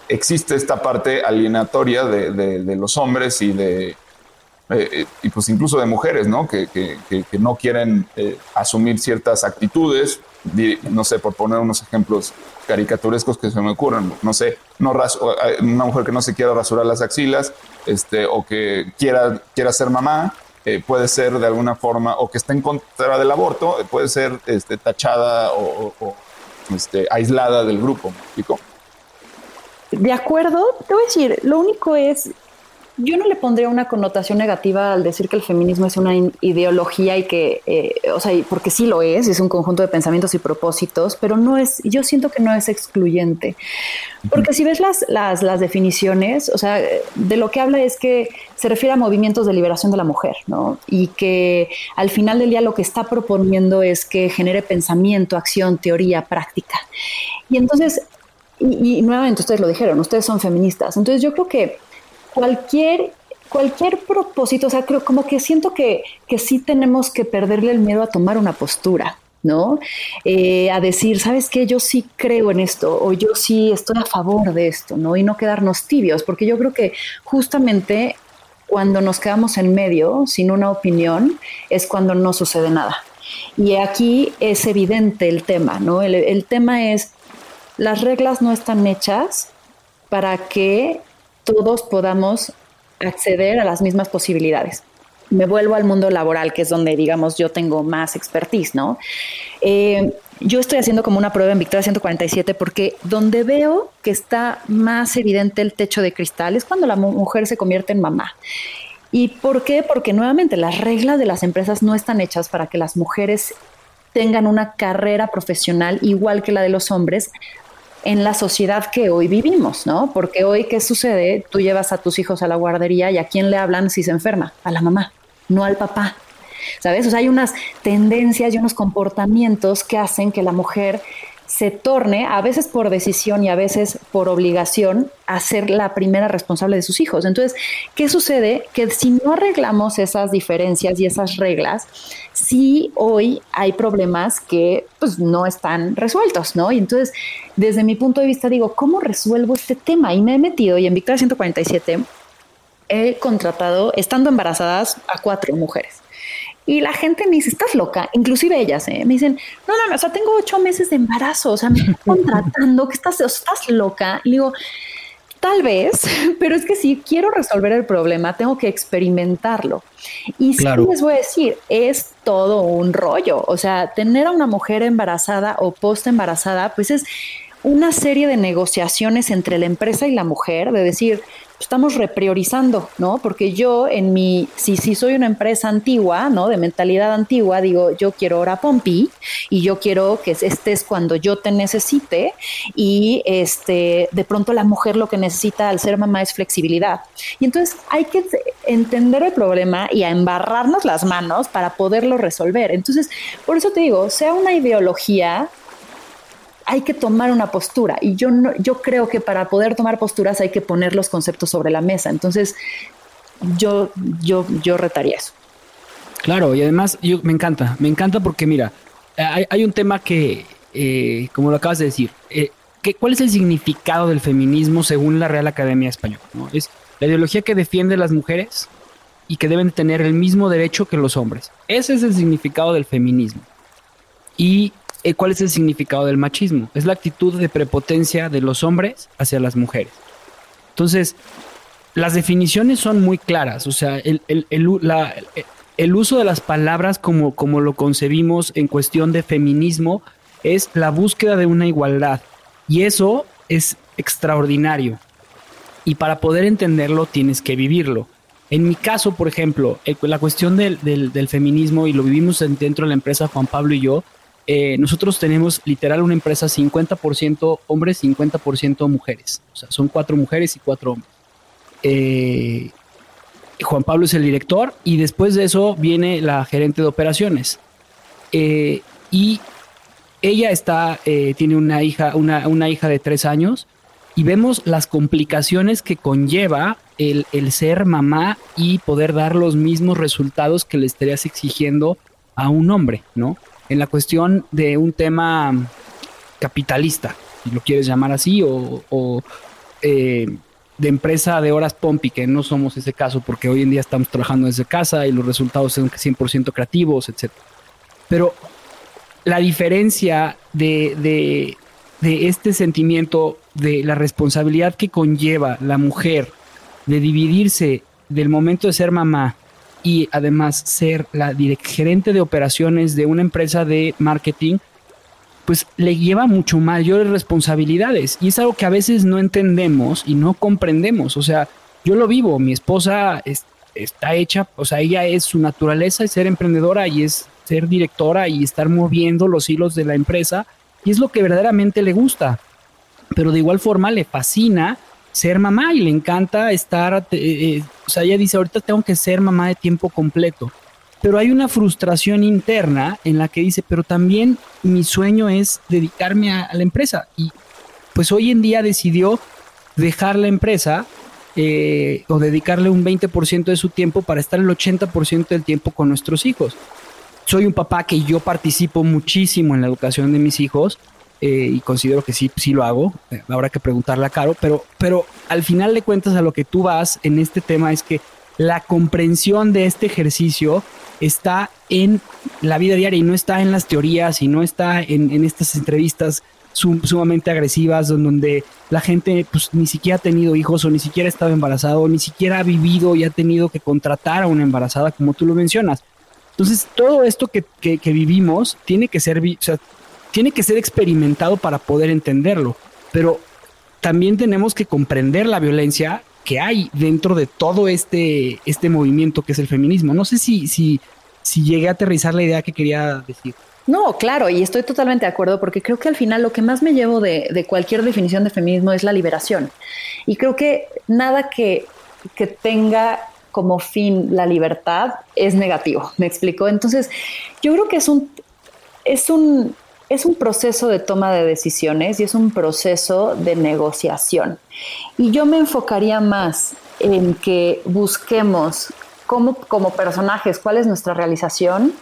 [SPEAKER 1] existe esta parte alienatoria de, los hombres y de eh, eh, y pues incluso de mujeres, ¿no? Que, no quieren eh, asumir ciertas actitudes, no sé, por poner unos ejemplos caricaturescos que se me ocurren, no sé, no una mujer que no se quiera rasurar las axilas, este, o que quiera, quiera ser mamá, eh, puede ser de alguna forma, o que está en contra del aborto, eh, puede ser este, tachada o, este, aislada del grupo.
[SPEAKER 2] De acuerdo, te voy a decir, lo único es, yo no le pondría una connotación negativa al decir que el feminismo es una ideología y que, eh, o sea, porque sí lo es, es un conjunto de pensamientos y propósitos, pero no es, yo siento que no es excluyente. Porque si ves las, las, las definiciones, o sea, de lo que habla es que se refiere a movimientos de liberación de la mujer, ¿no? Y que al final del día lo que está proponiendo es que genere pensamiento, acción, teoría, práctica. Y entonces, y, y nuevamente ustedes lo dijeron, ustedes son feministas, entonces yo creo que cualquier, cualquier propósito, o sea, creo como que siento que, que sí tenemos que perderle el miedo a tomar una postura. ¿no? Eh, a decir, ¿sabes qué? Yo sí creo en esto o yo sí estoy a favor de esto, ¿no? Y no quedarnos tibios, porque yo creo que justamente cuando nos quedamos en medio, sin una opinión, es cuando no sucede nada. Y aquí es evidente el tema, ¿no? El, el tema es, las reglas no están hechas para que todos podamos acceder a las mismas posibilidades. Me vuelvo al mundo laboral, que es donde, digamos, yo tengo más expertise, ¿no? Eh, yo estoy haciendo como una prueba en Victoria 147 porque donde veo que está más evidente el techo de cristal es cuando la mujer se convierte en mamá. ¿Y por qué? Porque nuevamente las reglas de las empresas no están hechas para que las mujeres tengan una carrera profesional igual que la de los hombres, en la sociedad que hoy vivimos, ¿no? Porque hoy, ¿qué sucede? Tú llevas a tus hijos a la guardería y a quién le hablan si se enferma? A la mamá, no al papá. ¿Sabes? O sea, hay unas tendencias y unos comportamientos que hacen que la mujer se torne, a veces por decisión y a veces por obligación, a ser la primera responsable de sus hijos. Entonces, ¿qué sucede? Que si no arreglamos esas diferencias y esas reglas, sí hoy hay problemas que pues no están resueltos, ¿no? Y entonces, desde mi punto de vista, digo, ¿cómo resuelvo este tema? Y me he metido, y en Victoria 147 he contratado, estando embarazadas, a cuatro mujeres. Y la gente me dice, estás loca, inclusive ellas, ¿eh? me dicen, no, no, no, o sea, tengo ocho meses de embarazo, o sea, me estás contratando, que estás, estás loca. Y digo, tal vez, pero es que si quiero resolver el problema, tengo que experimentarlo. Y sí les voy a decir, es todo un rollo. O sea, tener a una mujer embarazada o post embarazada, pues es una serie de negociaciones entre la empresa y la mujer, de decir, estamos repriorizando, ¿no? Porque yo en mi, si, si soy una empresa antigua, ¿no? De mentalidad antigua, digo, yo quiero hora pompi y yo quiero que estés cuando yo te necesite y este, de pronto la mujer lo que necesita al ser mamá es flexibilidad. Y entonces hay que entender el problema y embarrarnos las manos para poderlo resolver. Entonces, por eso te digo, sea una ideología hay que tomar una postura y yo no, yo creo que para poder tomar posturas hay que poner los conceptos sobre la mesa. Entonces, yo, yo, yo retaría eso.
[SPEAKER 3] Claro, y además yo, me encanta, me encanta porque mira, hay, un tema que, eh, como lo acabas de decir, eh, ¿cuál es el significado del feminismo según la Real Academia Española? Es la ideología que defiende las mujeres y que deben tener el mismo derecho que los hombres. Ese es el significado del feminismo. Y eh, ¿cuál es el significado del machismo? Es la actitud de prepotencia de los hombres hacia las mujeres. Entonces, las definiciones son muy claras, o sea, el, uso de las palabras como, como lo concebimos en cuestión de feminismo es la búsqueda de una igualdad y eso es extraordinario. Y para poder entenderlo tienes que vivirlo. En mi caso, por ejemplo, la cuestión del, del, feminismo, y lo vivimos dentro de la empresa Juan Pablo y yo, eh, nosotros tenemos literal una empresa 50% hombres, 50% mujeres. O sea, son cuatro mujeres y cuatro hombres. Eh, Juan Pablo es el director y después de eso viene la gerente de operaciones. Eh, y ella está, tiene una hija, una, una, hija de tres años y vemos las complicaciones que conlleva el, el ser mamá y poder dar los mismos resultados que le estarías exigiendo a un hombre, ¿no? En la cuestión de un tema capitalista, si lo quieres llamar así, o, eh, de empresa de horas Pompi, que no somos ese caso porque hoy en día estamos trabajando desde casa y los resultados son 100% creativos, etc. Pero la diferencia de, de, de este sentimiento de la responsabilidad que conlleva la mujer de dividirse del momento de ser mamá y además ser la gerente de operaciones de una empresa de marketing, pues le lleva mucho mayores responsabilidades y es algo que a veces no entendemos y no comprendemos. O sea, yo lo vivo, mi esposa está hecha, o sea, ella es su naturaleza, es ser emprendedora y es ser directora y estar moviendo los hilos de la empresa y es lo que verdaderamente le gusta. Pero de igual forma le fascina ser mamá y le encanta estar, eh, eh, o sea, ella dice, ahorita tengo que ser mamá de tiempo completo. Pero hay una frustración interna en la que dice, pero también mi sueño es dedicarme a, la empresa. Y pues hoy en día decidió dejar la empresa eh, o dedicarle un 20% de su tiempo para estar el 80% del tiempo con nuestros hijos. Soy un papá que yo participo muchísimo en la educación de mis hijos eh, y considero que sí, sí lo hago. Eh, habrá que preguntarle a Caro, pero, pero al final de cuentas a lo que tú vas en este tema es que la comprensión de este ejercicio está en la vida diaria y no está en las teorías y no está en, estas entrevistas sumamente agresivas donde la gente pues ni siquiera ha tenido hijos o ni siquiera ha estado embarazado o ni siquiera ha vivido y ha tenido que contratar a una embarazada como tú lo mencionas. Entonces todo esto que, que, vivimos tiene que ser, tiene que ser experimentado para poder entenderlo, pero también tenemos que comprender la violencia que hay dentro de todo este, este movimiento que es el feminismo. No sé si, si, si llegué a aterrizar la idea que quería decir.
[SPEAKER 2] No, claro, y estoy totalmente de acuerdo porque creo que al final lo que más me llevo de, de cualquier definición de feminismo es la liberación. Y creo que nada que, que tenga como fin la libertad es negativo, me explico. Entonces, yo creo que es un, es un, es un proceso de toma de decisiones y es un proceso de negociación. Y yo me enfocaría más en que busquemos cómo, como personajes cuál es nuestra realización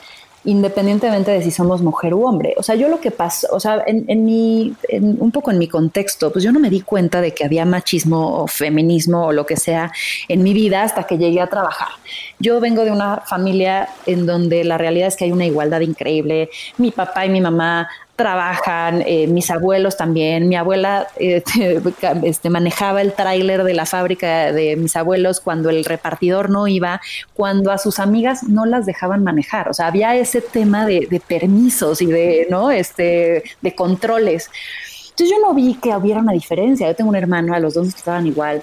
[SPEAKER 2] independientemente de si somos mujer u hombre. O sea, yo lo que pasó, o sea, en, mi, un poco en mi contexto, pues yo no me di cuenta de que había machismo o feminismo o lo que sea en mi vida hasta que llegué a trabajar. Yo vengo de una familia en donde la realidad es que hay una igualdad increíble. Mi papá y mi mamá trabajan, eh, mis abuelos también. Mi abuela eh, este, manejaba el tráiler de la fábrica de mis abuelos cuando el repartidor no iba, cuando a sus amigas no las dejaban manejar. O sea, había ese tema de, de permisos y de, ¿no? este, de controles. Entonces yo no vi que hubiera una diferencia. Yo tengo un hermano, a los dos estaban igual.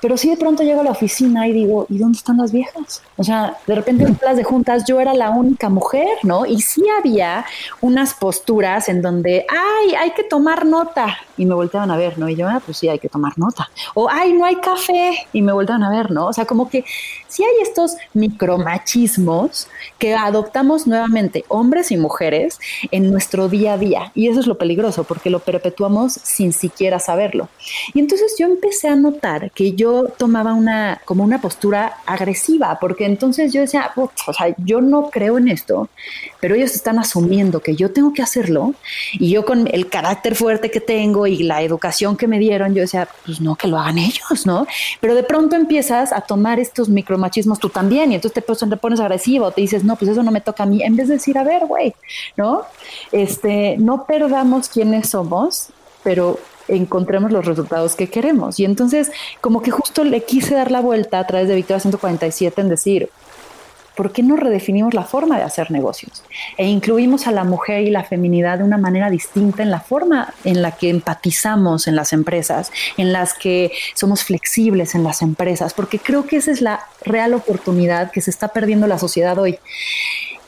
[SPEAKER 2] Pero sí de pronto llego a la oficina y digo, ¿y dónde están las viejas? O sea, de repente en las de juntas yo era la única mujer, ¿no? Y sí había unas posturas en donde, ay, hay que tomar nota. Y me volteaban a ver, ¿no? Y yo, ah, pues sí, hay que tomar nota. O, ay, no hay café. Y me volteaban a ver, ¿no? O sea, como que sí hay estos micromachismos que adoptamos nuevamente, hombres y mujeres, en nuestro día a día. Y eso es lo peligroso, porque lo perpetuamos sin siquiera saberlo. Y entonces yo empecé a notar que yo tomaba una, como una postura agresiva, porque entonces yo decía, o sea, yo no creo en esto, pero ellos están asumiendo que yo tengo que hacerlo, y yo con el carácter fuerte que tengo y la educación que me dieron, yo decía, pues no, que lo hagan ellos, ¿no? Pero de pronto empiezas a tomar estos micromachismos tú también, y entonces te, pones agresivo, te dices, no, pues eso no me toca a mí, en vez de decir, a ver, güey, ¿no? Este, no perdamos quiénes somos, pero encontremos los resultados que queremos. Y entonces, como que justo le quise dar la vuelta a través de Victoria 147 en decir, ¿por qué no redefinimos la forma de hacer negocios? E incluimos a la mujer y la feminidad de una manera distinta en la forma en la que empatizamos en las empresas, en las que somos flexibles en las empresas, porque creo que esa es la real oportunidad que se está perdiendo la sociedad hoy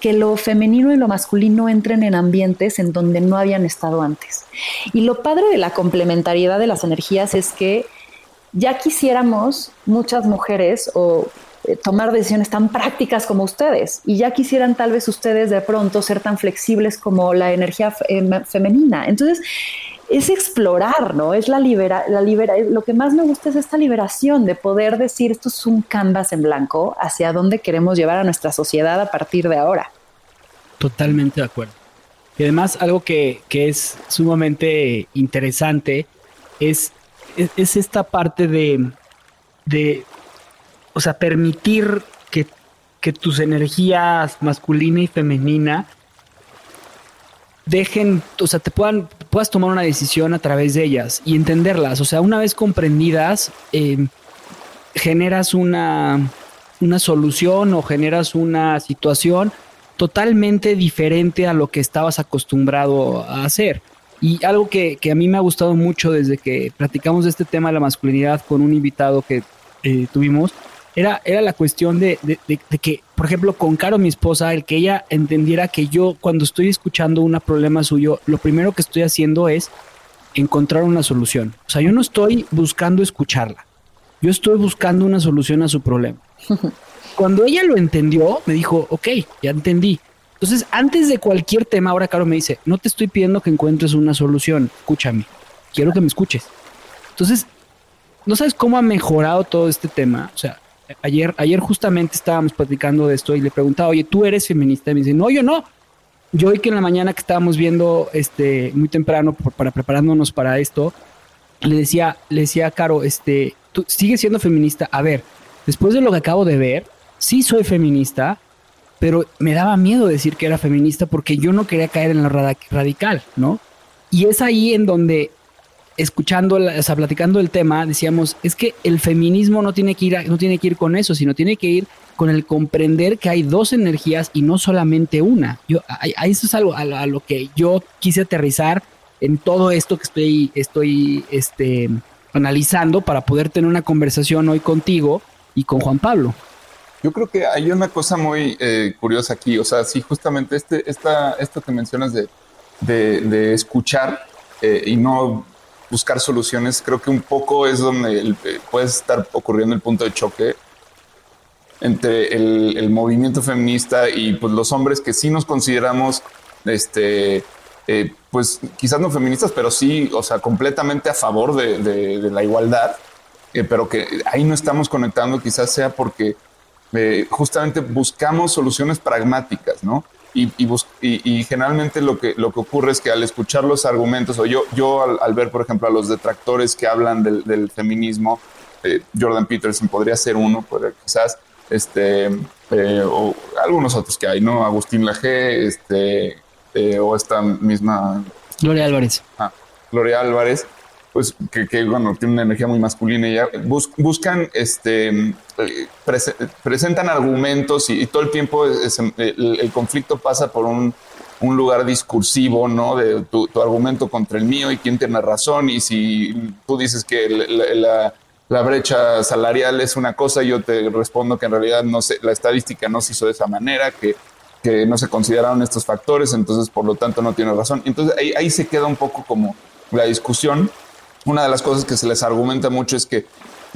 [SPEAKER 2] que lo femenino y lo masculino entren en ambientes en donde no habían estado antes. Y lo padre de la complementariedad de las energías es que ya quisiéramos muchas mujeres o eh, tomar decisiones tan prácticas como ustedes y ya quisieran tal vez ustedes de pronto ser tan flexibles como la energía eh, femenina. Entonces, es explorar, ¿no? Es la libera, la libera, lo que más me gusta es esta liberación de poder decir esto es un canvas en blanco hacia dónde queremos llevar a nuestra sociedad a partir de ahora.
[SPEAKER 3] Totalmente de acuerdo. Y además algo que, es sumamente interesante es, es, esta parte de, de, o sea, permitir que, que tus energías masculina y femenina dejen, o sea, te puedan, puedas tomar una decisión a través de ellas y entenderlas. O sea, una vez comprendidas, eh, generas una, una solución o generas una situación totalmente diferente a lo que estabas acostumbrado a hacer. Y algo que, que, a mí me ha gustado mucho desde que platicamos de este tema de la masculinidad con un invitado que eh, tuvimos, era, era la cuestión de, de, que, por ejemplo, con Caro, mi esposa, el que ella entendiera que yo cuando estoy escuchando un problema suyo, lo primero que estoy haciendo es encontrar una solución. O sea, yo no estoy buscando escucharla, yo estoy buscando una solución a su problema. Cuando ella lo entendió, me dijo, ok, ya entendí. Entonces, antes de cualquier tema, ahora Caro me dice, no te estoy pidiendo que encuentres una solución, escúchame, quiero que me escuches. Entonces, no sabes cómo ha mejorado todo este tema. O sea, ayer, ayer justamente estábamos platicando de esto y le preguntaba, oye, ¿tú eres feminista? Y me dice, no, yo no. Yo hoy que en la mañana que estábamos viendo este muy temprano para preparándonos para esto, le decía, le decía a Caro, este, tú sigues siendo feminista. A ver, después de lo que acabo de ver, sí soy feminista, pero me daba miedo decir que era feminista porque yo no quería caer en la radical, ¿no? Y es ahí en donde, escuchando, o sea, platicando el tema, decíamos, es que el feminismo no tiene que ir, no tiene que ir con eso, sino tiene que ir con el comprender que hay dos energías y no solamente una. Yo, eso es algo a, lo que yo quise aterrizar en todo esto que estoy, estoy este, analizando para poder tener una conversación hoy contigo y con Juan Pablo.
[SPEAKER 1] Yo creo que hay una cosa muy eh, curiosa aquí, o sea, sí, justamente este, esta, esto que mencionas de, de, escuchar eh, y no buscar soluciones, creo que un poco es donde eh, puede estar ocurriendo el punto de choque entre el, el, movimiento feminista y pues los hombres que sí nos consideramos, este, pues quizás no feministas, pero sí, o sea, completamente a favor de, de la igualdad, pero que ahí no estamos conectando, quizás sea porque eh, justamente buscamos soluciones pragmáticas, ¿no? Y, y, generalmente lo que, lo que ocurre es que al escuchar los argumentos, o yo, yo al, ver, por ejemplo, a los detractores que hablan del, feminismo, eh, Jordan Peterson podría ser uno, quizás, este, eh, o algunos otros que hay, ¿no? Agustín Laje, este, o esta misma...
[SPEAKER 3] Gloria Álvarez.
[SPEAKER 1] Ah, Gloria Álvarez pues que, bueno, tiene una energía muy masculina y ya buscan, este, presentan argumentos y, todo el tiempo el, conflicto pasa por un, lugar discursivo, ¿no? De tu, argumento contra el mío y quién tiene razón y si tú dices que la, brecha salarial es una cosa, yo te respondo que en realidad no sé, la estadística no se hizo de esa manera, que, que no se consideraron estos factores, entonces por lo tanto no tiene razón. Entonces ahí, ahí se queda un poco como la discusión una de las cosas que se les argumenta mucho es que,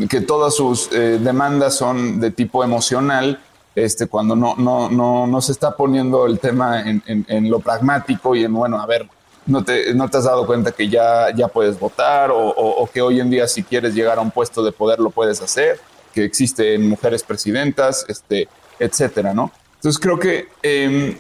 [SPEAKER 1] que todas sus eh, demandas son de tipo emocional, este, cuando no, no, no, no se está poniendo el tema en, en, lo pragmático y en, bueno, a ver, no te, no te has dado cuenta que ya, ya puedes votar o, o, que hoy en día si quieres llegar a un puesto de poder lo puedes hacer, que existen mujeres presidentas, este, etcétera, ¿no? Entonces creo que eh,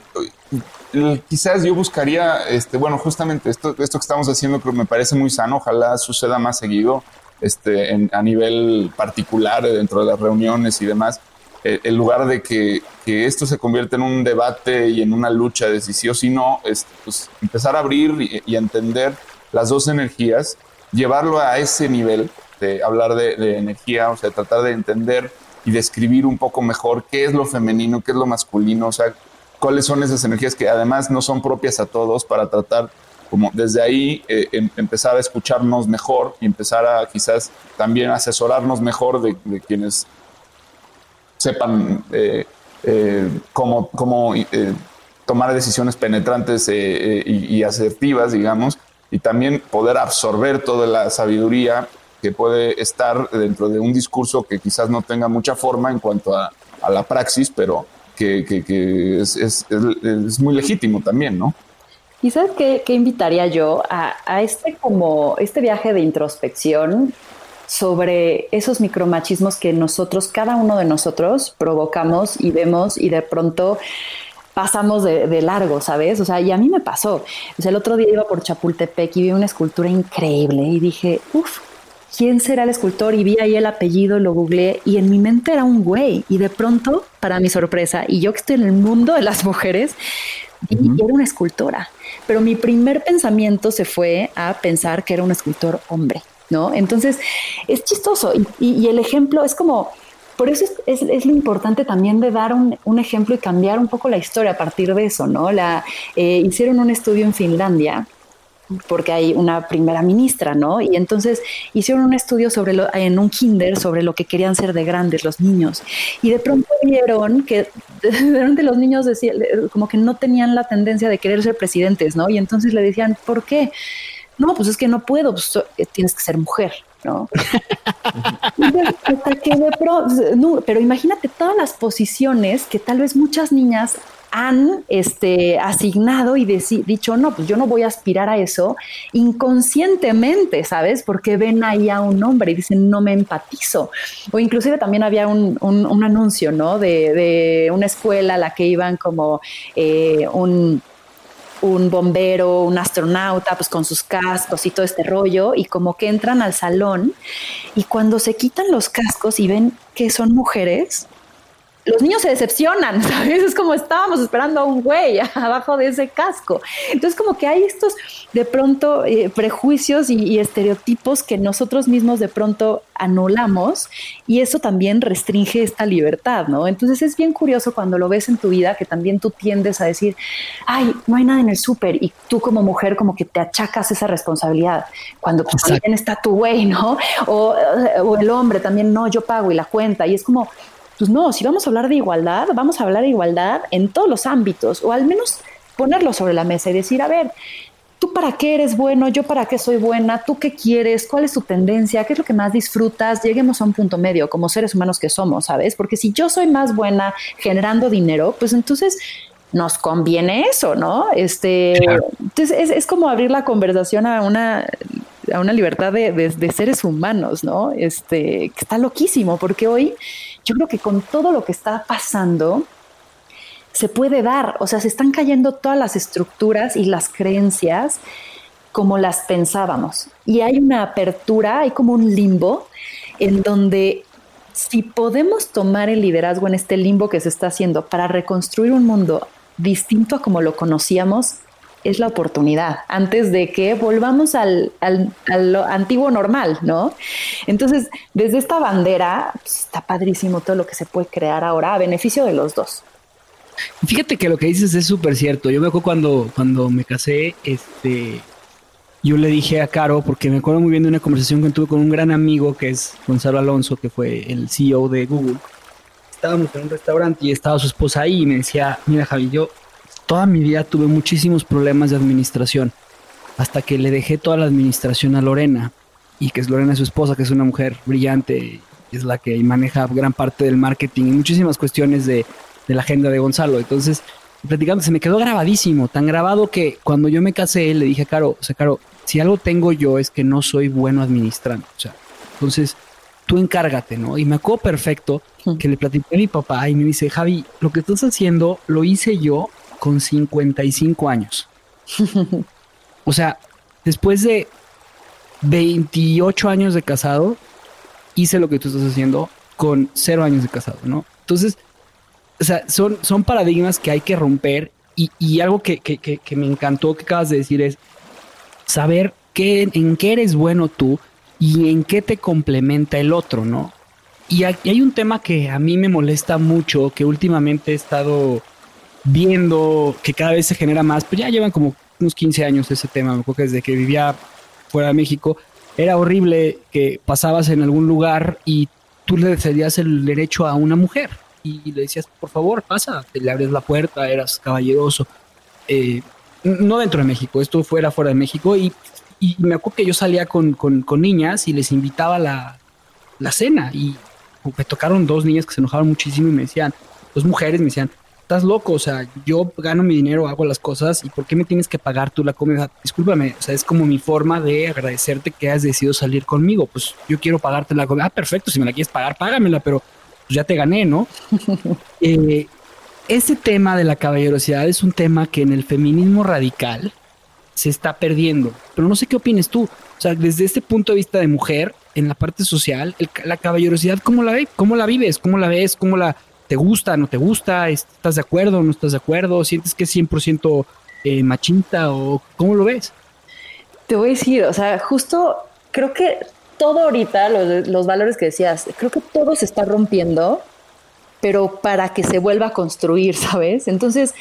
[SPEAKER 1] quizás yo buscaría, este, bueno, justamente esto, esto que estamos haciendo que me parece muy sano, ojalá suceda más seguido, este, a nivel particular dentro de las reuniones y demás, eh, en lugar de que, esto se convierta en un debate y en una lucha de si sí o si no, es, pues, empezar a abrir y, y, entender las dos energías, llevarlo a ese nivel de hablar de, de energía, o sea, tratar de entender y describir un poco mejor qué es lo femenino, qué es lo masculino, o sea, cuáles son esas energías que además no son propias a todos para tratar como desde ahí eh, em, empezar a escucharnos mejor y empezar a quizás también asesorarnos mejor de, quienes sepan eh, eh, cómo, cómo tomar decisiones penetrantes y, asertivas, digamos, y también poder absorber toda la sabiduría que puede estar dentro de un discurso que quizás no tenga mucha forma en cuanto a, a la praxis, pero que, que, es, es, es, muy legítimo también, ¿no?
[SPEAKER 2] ¿Y sabes qué, qué invitaría yo a, a, este como este viaje de introspección sobre esos micromachismos que nosotros, cada uno de nosotros, provocamos y vemos y de pronto pasamos de, de, largo, ¿sabes? O sea, y a mí me pasó. O sea, el otro día iba por Chapultepec y vi una escultura increíble y dije, uff, ¿quién será el escultor? Y vi ahí el apellido, lo googleé y en mi mente era un güey. Y de pronto, para mi sorpresa, y yo que estoy en el mundo de las mujeres, era una escultora. Pero mi primer pensamiento se fue a pensar que era un escultor hombre, ¿no? Entonces, es chistoso. Y, el ejemplo es como, por eso es, es, lo importante también de dar un, un, ejemplo y cambiar un poco la historia a partir de eso, ¿no? La, eh, hicieron un estudio en Finlandia porque hay una primera ministra, ¿no? Y entonces hicieron un estudio sobre lo, en un kinder sobre lo que querían ser de grandes los niños. Y de pronto vieron que de los niños decía, como que no tenían la tendencia de querer ser presidentes, ¿no? Y entonces le decían, ¿por qué? No, pues es que no puedo, pues eh, tienes que ser mujer. ¿no? pero imagínate todas las posiciones que tal vez muchas niñas han este, asignado y dicho, no, pues yo no voy a aspirar a eso inconscientemente, ¿sabes? Porque ven ahí a un hombre y dicen, no me empatizo. O inclusive también había un, anuncio, ¿no? De, una escuela a la que iban como eh, un un bombero, un astronauta, pues con sus cascos y todo este rollo, y como que entran al salón y cuando se quitan los cascos y ven que son mujeres, los niños se decepcionan, ¿sabes? Es como estábamos esperando a un güey abajo de ese casco. Entonces, como que hay estos de pronto eh, prejuicios y, estereotipos que nosotros mismos de pronto anulamos y eso también restringe esta libertad, ¿no? Entonces es bien curioso cuando lo ves en tu vida que también tú tiendes a decir, ay, no hay nada en el súper y tú como mujer como que te achacas esa responsabilidad cuando pues, también está tu güey, ¿no? O, o el hombre también, no, yo pago y la cuenta y es como pues no, si vamos a hablar de igualdad, vamos a hablar de igualdad en todos los ámbitos, o al menos ponerlo sobre la mesa y decir, a ver, tú para qué eres bueno, yo para qué soy buena, tú qué quieres, cuál es tu tendencia, qué es lo que más disfrutas, lleguemos a un punto medio como seres humanos que somos, ¿sabes? Porque si yo soy más buena generando dinero, pues entonces nos conviene eso, ¿no? Este, entonces es, como abrir la conversación a una a una libertad de, de, seres humanos, ¿no? Este, que está loquísimo, porque hoy yo creo que con todo lo que está pasando, se puede dar, o sea, se están cayendo todas las estructuras y las creencias como las pensábamos. Y hay una apertura, hay como un limbo en donde si podemos tomar el liderazgo en este limbo que se está haciendo para reconstruir un mundo distinto a como lo conocíamos, es la oportunidad antes de que volvamos al, antiguo normal, ¿no? Entonces, desde esta bandera, pues, está padrísimo todo lo que se puede crear ahora a beneficio de los dos.
[SPEAKER 3] Fíjate que lo que dices es súper cierto. Yo me acuerdo cuando, cuando me casé, este, yo le dije a Caro, porque me acuerdo muy bien de una conversación que tuve con un gran amigo que es Gonzalo Alonso, que fue el CEO de Google. Estábamos en un restaurante y estaba su esposa ahí y me decía, mira Javi, yo toda mi vida tuve muchísimos problemas de administración, hasta que le dejé toda la administración a Lorena, y que es Lorena su esposa, que es una mujer brillante, es la que maneja gran parte del marketing y muchísimas cuestiones de, la agenda de Gonzalo. Entonces, platicando, se me quedó grabadísimo, tan grabado que cuando yo me casé le dije Caro, o sea, Caro, si algo tengo yo es que no soy bueno administrando, o sea, entonces tú encárgate, ¿no? Y me acuerdo perfecto que le platiqué a mi papá y me dice, Javi, lo que estás haciendo lo hice yo con 55 años. o sea, después de 28 años de casado, hice lo que tú estás haciendo con cero años de casado, ¿no? Entonces, o sea, son, son paradigmas que hay que romper y, algo que, me encantó que acabas de decir es saber qué, en qué eres bueno tú y en qué te complementa el otro, ¿no? Y hay, hay un tema que a mí me molesta mucho, que últimamente he estado viendo que cada vez se genera más, pues ya llevan como unos 15 años ese tema, me acuerdo que desde que vivía fuera de México, era horrible que pasabas en algún lugar y tú le cedías el derecho a una mujer y le decías, por favor, pasa, te le abres la puerta, eras caballeroso. Eh, no dentro de México, esto fuera fuera de México y, me acuerdo que yo salía con, con, niñas y les invitaba la, la cena y me tocaron dos niñas que se enojaron muchísimo y me decían, dos mujeres me decían, estás loco, o sea, yo gano mi dinero, hago las cosas y ¿por qué me tienes que pagar tú la comida? Discúlpame, o sea, es como mi forma de agradecerte que has decidido salir conmigo, pues yo quiero pagarte la comida, ah, perfecto, si me la quieres pagar, págamela, pero pues ya te gané, ¿no? eh, ese tema de la caballerosidad es un tema que en el feminismo radical se está perdiendo, pero no sé qué opines tú, o sea, desde este punto de vista de mujer, en la parte social, la caballerosidad, ¿cómo la ves? ¿Cómo la vives? ¿Cómo la ves? ¿Cómo la ¿Te gusta, no te gusta? ¿Estás de acuerdo, no estás de acuerdo? ¿Sientes que es 100% eh, machinta o cómo lo ves?
[SPEAKER 2] Te voy a decir, o sea, justo creo que todo ahorita, los, los valores que decías, creo que todo se está rompiendo, pero para que se vuelva a construir, ¿sabes? Entonces,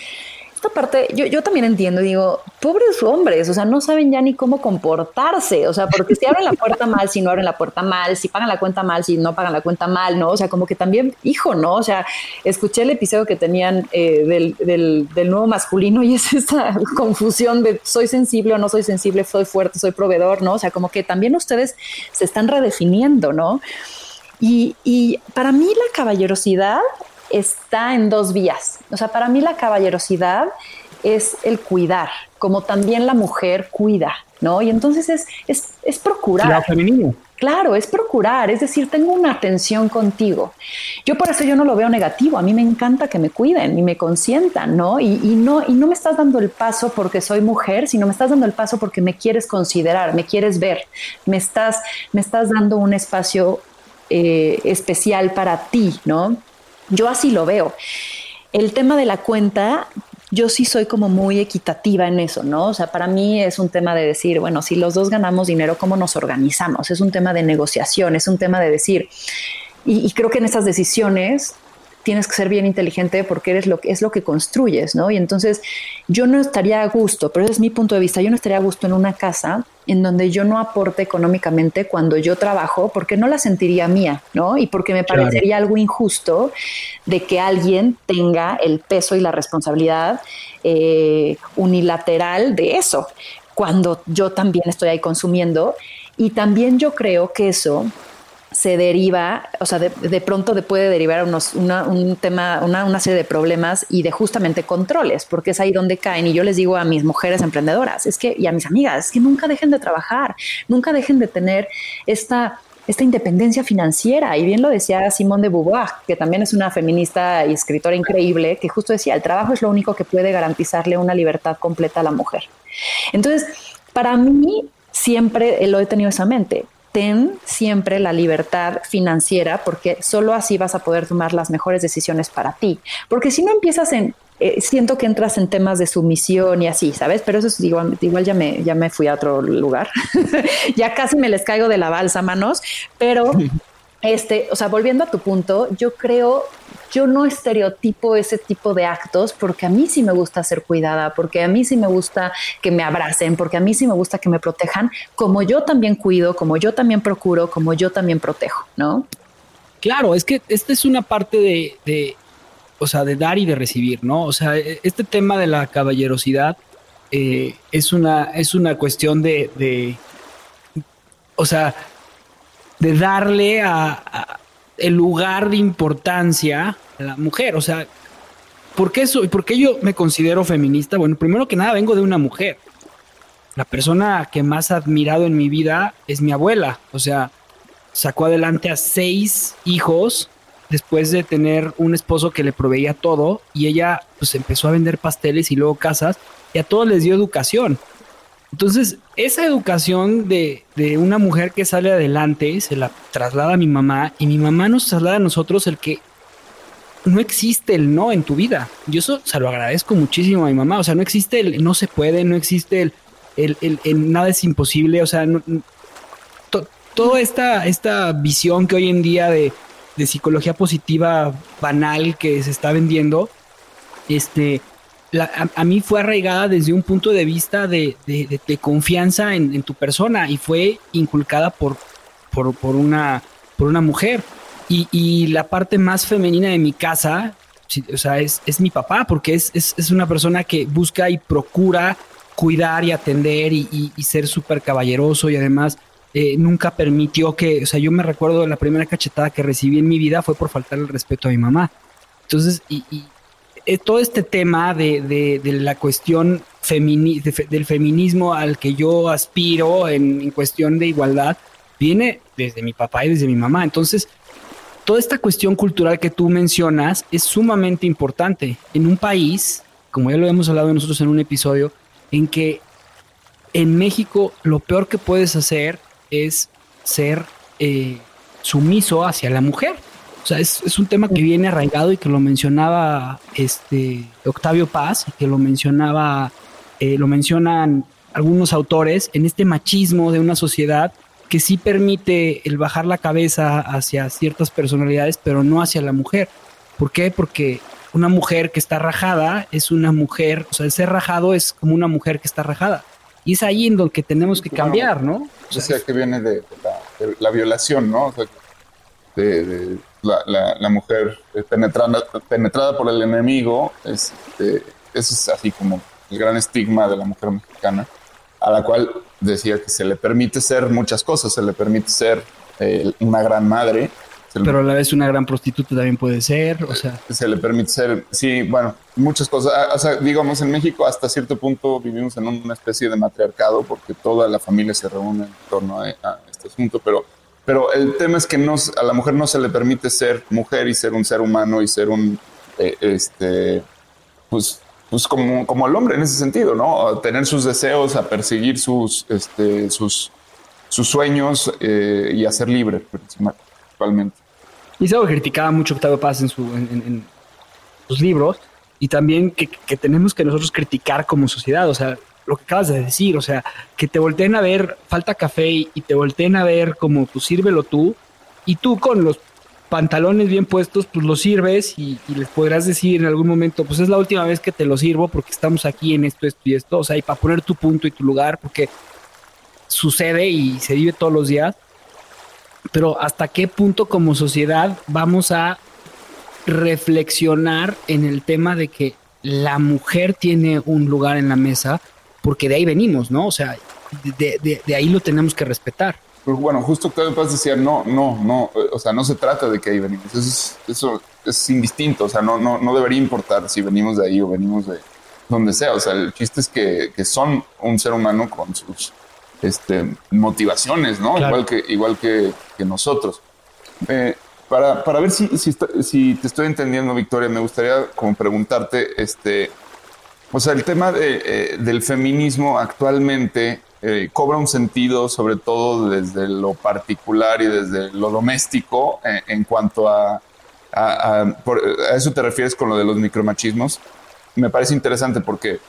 [SPEAKER 2] esta parte, yo, yo también entiendo, digo, pobres hombres, o sea, no saben ya ni cómo comportarse, o sea, porque si abren la puerta mal, si no abren la puerta mal, si pagan la cuenta mal, si no pagan la cuenta mal, ¿no? O sea, como que también, hijo, ¿no? O sea, escuché el episodio que tenían eh, del, del, del nuevo masculino y es esta confusión de soy sensible o no soy sensible, soy fuerte, soy proveedor, ¿no? O sea, como que también ustedes se están redefiniendo, ¿no? Y, y, para mí la caballerosidad está en dos vías. O sea, para mí la caballerosidad es el cuidar, como también la mujer cuida, ¿no? Y entonces es, es, es procurar.
[SPEAKER 3] femenino.
[SPEAKER 2] Claro, es procurar, es decir, tengo una atención contigo. Yo por eso yo no lo veo negativo, a mí me encanta que me cuiden y me consientan, ¿no? Y, y, no, y no me estás dando el paso porque soy mujer, sino me estás dando el paso porque me quieres considerar, me quieres ver, me estás, me estás dando un espacio eh, especial para ti, ¿no? Yo así lo veo. El tema de la cuenta, yo sí soy como muy equitativa en eso, ¿no? O sea, para mí es un tema de decir, bueno, si los dos ganamos dinero, ¿cómo nos organizamos? Es un tema de negociación, es un tema de decir, y, y creo que en estas decisiones tienes que ser bien inteligente porque eres lo que es lo que construyes, ¿no? Y entonces yo no estaría a gusto, pero ese es mi punto de vista, yo no estaría a gusto en una casa en donde yo no aporte económicamente cuando yo trabajo porque no la sentiría mía, ¿no? Y porque me parecería algo injusto de que alguien tenga el peso y la responsabilidad eh, unilateral de eso, cuando yo también estoy ahí consumiendo. Y también yo creo que eso se deriva, o sea, de, de pronto de puede derivar unos, una, un tema, una, una, serie de problemas y de justamente controles, porque es ahí donde caen. Y yo les digo a mis mujeres emprendedoras, es que, y a mis amigas, es que nunca dejen de trabajar, nunca dejen de tener esta esta independencia financiera. Y bien lo decía Simone de Beauvoir, que también es una feminista y escritora increíble, que justo decía, el trabajo es lo único que puede garantizarle una libertad completa a la mujer. Entonces, para mí, siempre lo he tenido esa mente ten siempre la libertad financiera porque solo así vas a poder tomar las mejores decisiones para ti. Porque si no empiezas en, eh, siento que entras en temas de sumisión y así, ¿sabes? Pero eso es igual, igual ya, me, ya me fui a otro lugar. ya casi me les caigo de la balsa, manos, pero... Este, o sea, volviendo a tu punto, yo creo yo no estereotipo ese tipo de actos porque a mí sí me gusta ser cuidada, porque a mí sí me gusta que me abracen, porque a mí sí me gusta que me protejan, como yo también cuido, como yo también procuro, como yo también protejo, ¿no?
[SPEAKER 3] Claro, es que esta es una parte de, de o sea, de dar y de recibir, ¿no? O sea, este tema de la caballerosidad eh, es, una, es una cuestión de, de, o sea, de darle a el lugar de importancia a la mujer. O sea, ¿por qué, soy, ¿por qué yo me considero feminista? Bueno, primero que nada vengo de una mujer. La persona que más he admirado en mi vida es mi abuela. O sea, sacó adelante a seis hijos después de tener un esposo que le proveía todo y ella pues empezó a vender pasteles y luego casas y a todos les dio educación. Entonces, esa educación de, de, una mujer que sale adelante se la traslada a mi mamá y mi mamá nos traslada a nosotros el que no existe el no en tu vida. Yo eso se lo agradezco muchísimo a mi mamá. O sea, no existe el no se puede, no existe el, el, el, nada es imposible. O sea, no, to, toda esta, esta visión que hoy en día de, de psicología positiva banal que se está vendiendo, este, a, mí fue arraigada desde un punto de vista de, de, confianza en, tu persona y fue inculcada por, por, una, por una mujer. Y, la parte más femenina de mi casa, o sea, es, es mi papá, porque es, es, es, una persona que busca y procura cuidar y atender y, ser súper caballeroso y además eh, nunca permitió que, o sea, yo me recuerdo la primera cachetada que recibí en mi vida fue por faltar el respeto a mi mamá. Entonces, y, todo este tema de, de, la cuestión femini de, del feminismo al que yo aspiro en, en, cuestión de igualdad viene desde mi papá y desde mi mamá. Entonces, toda esta cuestión cultural que tú mencionas es sumamente importante en un país, como ya lo hemos hablado nosotros en un episodio, en que en México lo peor que puedes hacer es ser eh, sumiso hacia la mujer. O sea, es, es, un tema que viene arraigado y que lo mencionaba este Octavio Paz y que lo mencionaba, eh, lo mencionan algunos autores en este machismo de una sociedad que sí permite el bajar la cabeza hacia ciertas personalidades, pero no hacia la mujer. ¿Por qué? Porque una mujer que está rajada es una mujer, o sea, el ser rajado es como una mujer que está rajada. Y es ahí en donde tenemos que cambiar, ¿no?
[SPEAKER 1] O sea, que viene de, la, violación, ¿no? O sea, de, la, mujer penetrada, penetrada por el enemigo, este, eso es así como el gran estigma de la mujer mexicana, a la cual decía que se le permite ser muchas cosas, se le permite ser eh, una gran madre.
[SPEAKER 3] Pero a la vez una gran prostituta también puede ser, o sea.
[SPEAKER 1] Se le permite ser, sí, bueno, muchas cosas. Ah, o sea, digamos, en México hasta cierto punto vivimos en una especie de matriarcado porque toda la familia se reúne en torno a, este asunto, pero, pero el tema es que no, a la mujer no se le permite ser mujer y ser un ser humano y ser un, eh, este, pues pues como, como el hombre en ese sentido, ¿no? Tener sus deseos, a perseguir sus, este, sus, sus sueños eh, y a ser libre principalmente.
[SPEAKER 3] Y es algo que criticaba mucho Octavio Paz en, su, en, sus libros y también que, tenemos que nosotros criticar como sociedad, o sea, lo que acabas de decir, o sea, que te volteen a ver, falta café y te volteen a ver como, pues sírvelo tú, y tú con los pantalones bien puestos, pues los sirves y, les podrás decir en algún momento, pues es la última vez que te lo sirvo porque estamos aquí en esto, esto y esto, o sea, y para poner tu punto y tu lugar, porque sucede y se vive todos los días, pero hasta qué punto como sociedad vamos a reflexionar en el tema de que la mujer tiene un lugar en la mesa, porque de ahí venimos, ¿no? O sea, de, de ahí lo tenemos que respetar.
[SPEAKER 1] Pues bueno, justo Octavio Paz decía, no, no, no, o sea, no se trata de que ahí venimos, eso es, eso es indistinto, o sea, no, no, no debería importar si venimos de ahí o venimos de donde sea, o sea, el chiste es que, que son un ser humano con sus este, motivaciones, ¿no? Igual, que, igual que, que nosotros. Eh, para, para, ver si, si, si, te estoy entendiendo, Victoria, me gustaría como preguntarte, este, o sea, el tema de, eh, del feminismo actualmente eh, cobra un sentido, sobre todo desde lo particular y desde lo doméstico, eh, en cuanto a, a, eso te refieres con lo de los micromachismos. Me parece interesante porque,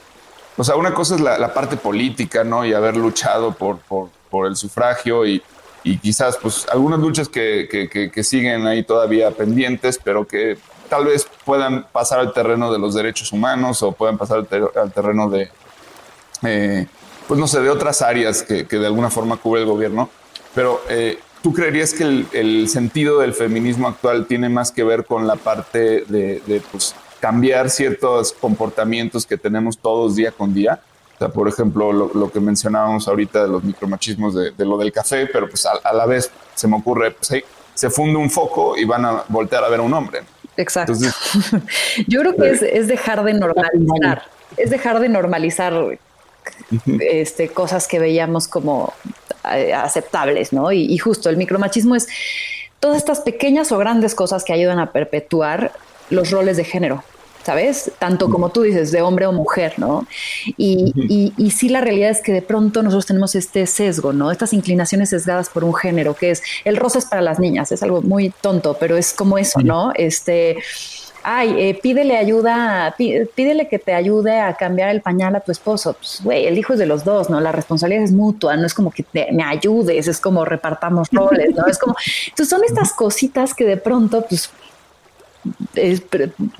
[SPEAKER 1] o sea, una cosa es la, parte política, ¿no? Y haber luchado por, por, por el sufragio y, y, quizás, pues, algunas luchas que, que, que, siguen ahí todavía pendientes, pero que tal vez puedan pasar al terreno de los derechos humanos o puedan pasar al, terreno de... Eh, pues no sé, de otras áreas que, de alguna forma cubre el gobierno. Pero eh, ¿tú creerías que el, sentido del feminismo actual tiene más que ver con la parte de, pues, cambiar ciertos comportamientos que tenemos todos día con día? O sea, por ejemplo, lo, que mencionábamos ahorita de los micromachismos de, lo del café, pero pues a, la vez se me ocurre, pues se funde un foco y van a voltear a ver a un hombre.
[SPEAKER 2] Exacto. Yo creo que es, es dejar de normalizar, es dejar de normalizar este, cosas que veíamos como eh, aceptables, ¿no? Y, justo el micromachismo es todas estas pequeñas o grandes cosas que ayudan a perpetuar los roles de género. ¿Sabes? Tanto como tú dices, de hombre o mujer, ¿no? Y, y, sí, la realidad es que de pronto nosotros tenemos este sesgo, ¿no? Estas inclinaciones sesgadas por un género, que es el rosa es para las niñas, es algo muy tonto, pero es como eso, ¿no? Este, ay, eh, pídele ayuda, pídele que te ayude a cambiar el pañal a tu esposo. Pues, güey, el hijo es de los dos, ¿no? La responsabilidad es mutua, no es como que me ayudes, es como repartamos roles, ¿no? Es como, entonces son estas cositas que de pronto, pues,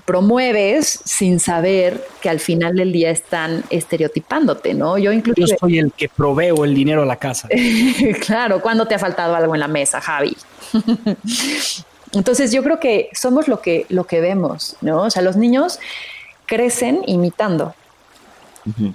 [SPEAKER 2] promueves sin saber que al final del día están estereotipándote, ¿no?
[SPEAKER 3] Yo incluso... Yo soy el que proveo el dinero a la casa.
[SPEAKER 2] claro, ¿cuándo te ha faltado algo en la mesa, Javi? Entonces yo creo que somos lo que, lo que vemos, ¿no? O sea, los niños crecen imitando.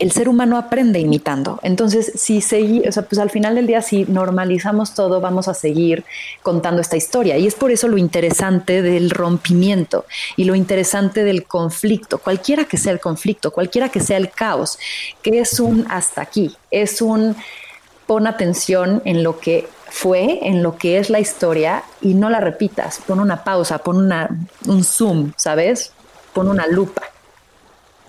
[SPEAKER 2] El ser humano aprende imitando. Entonces, si o sea, pues al final del día, si normalizamos todo, vamos a seguir contando esta historia. Y es por eso lo interesante del rompimiento y lo interesante del conflicto, cualquiera que sea el conflicto, cualquiera que sea el caos, que es un hasta aquí, es un pon atención en lo que fue, en lo que es la historia y no la repitas. Pon una pausa, pon una, un zoom, ¿sabes? Pon una lupa.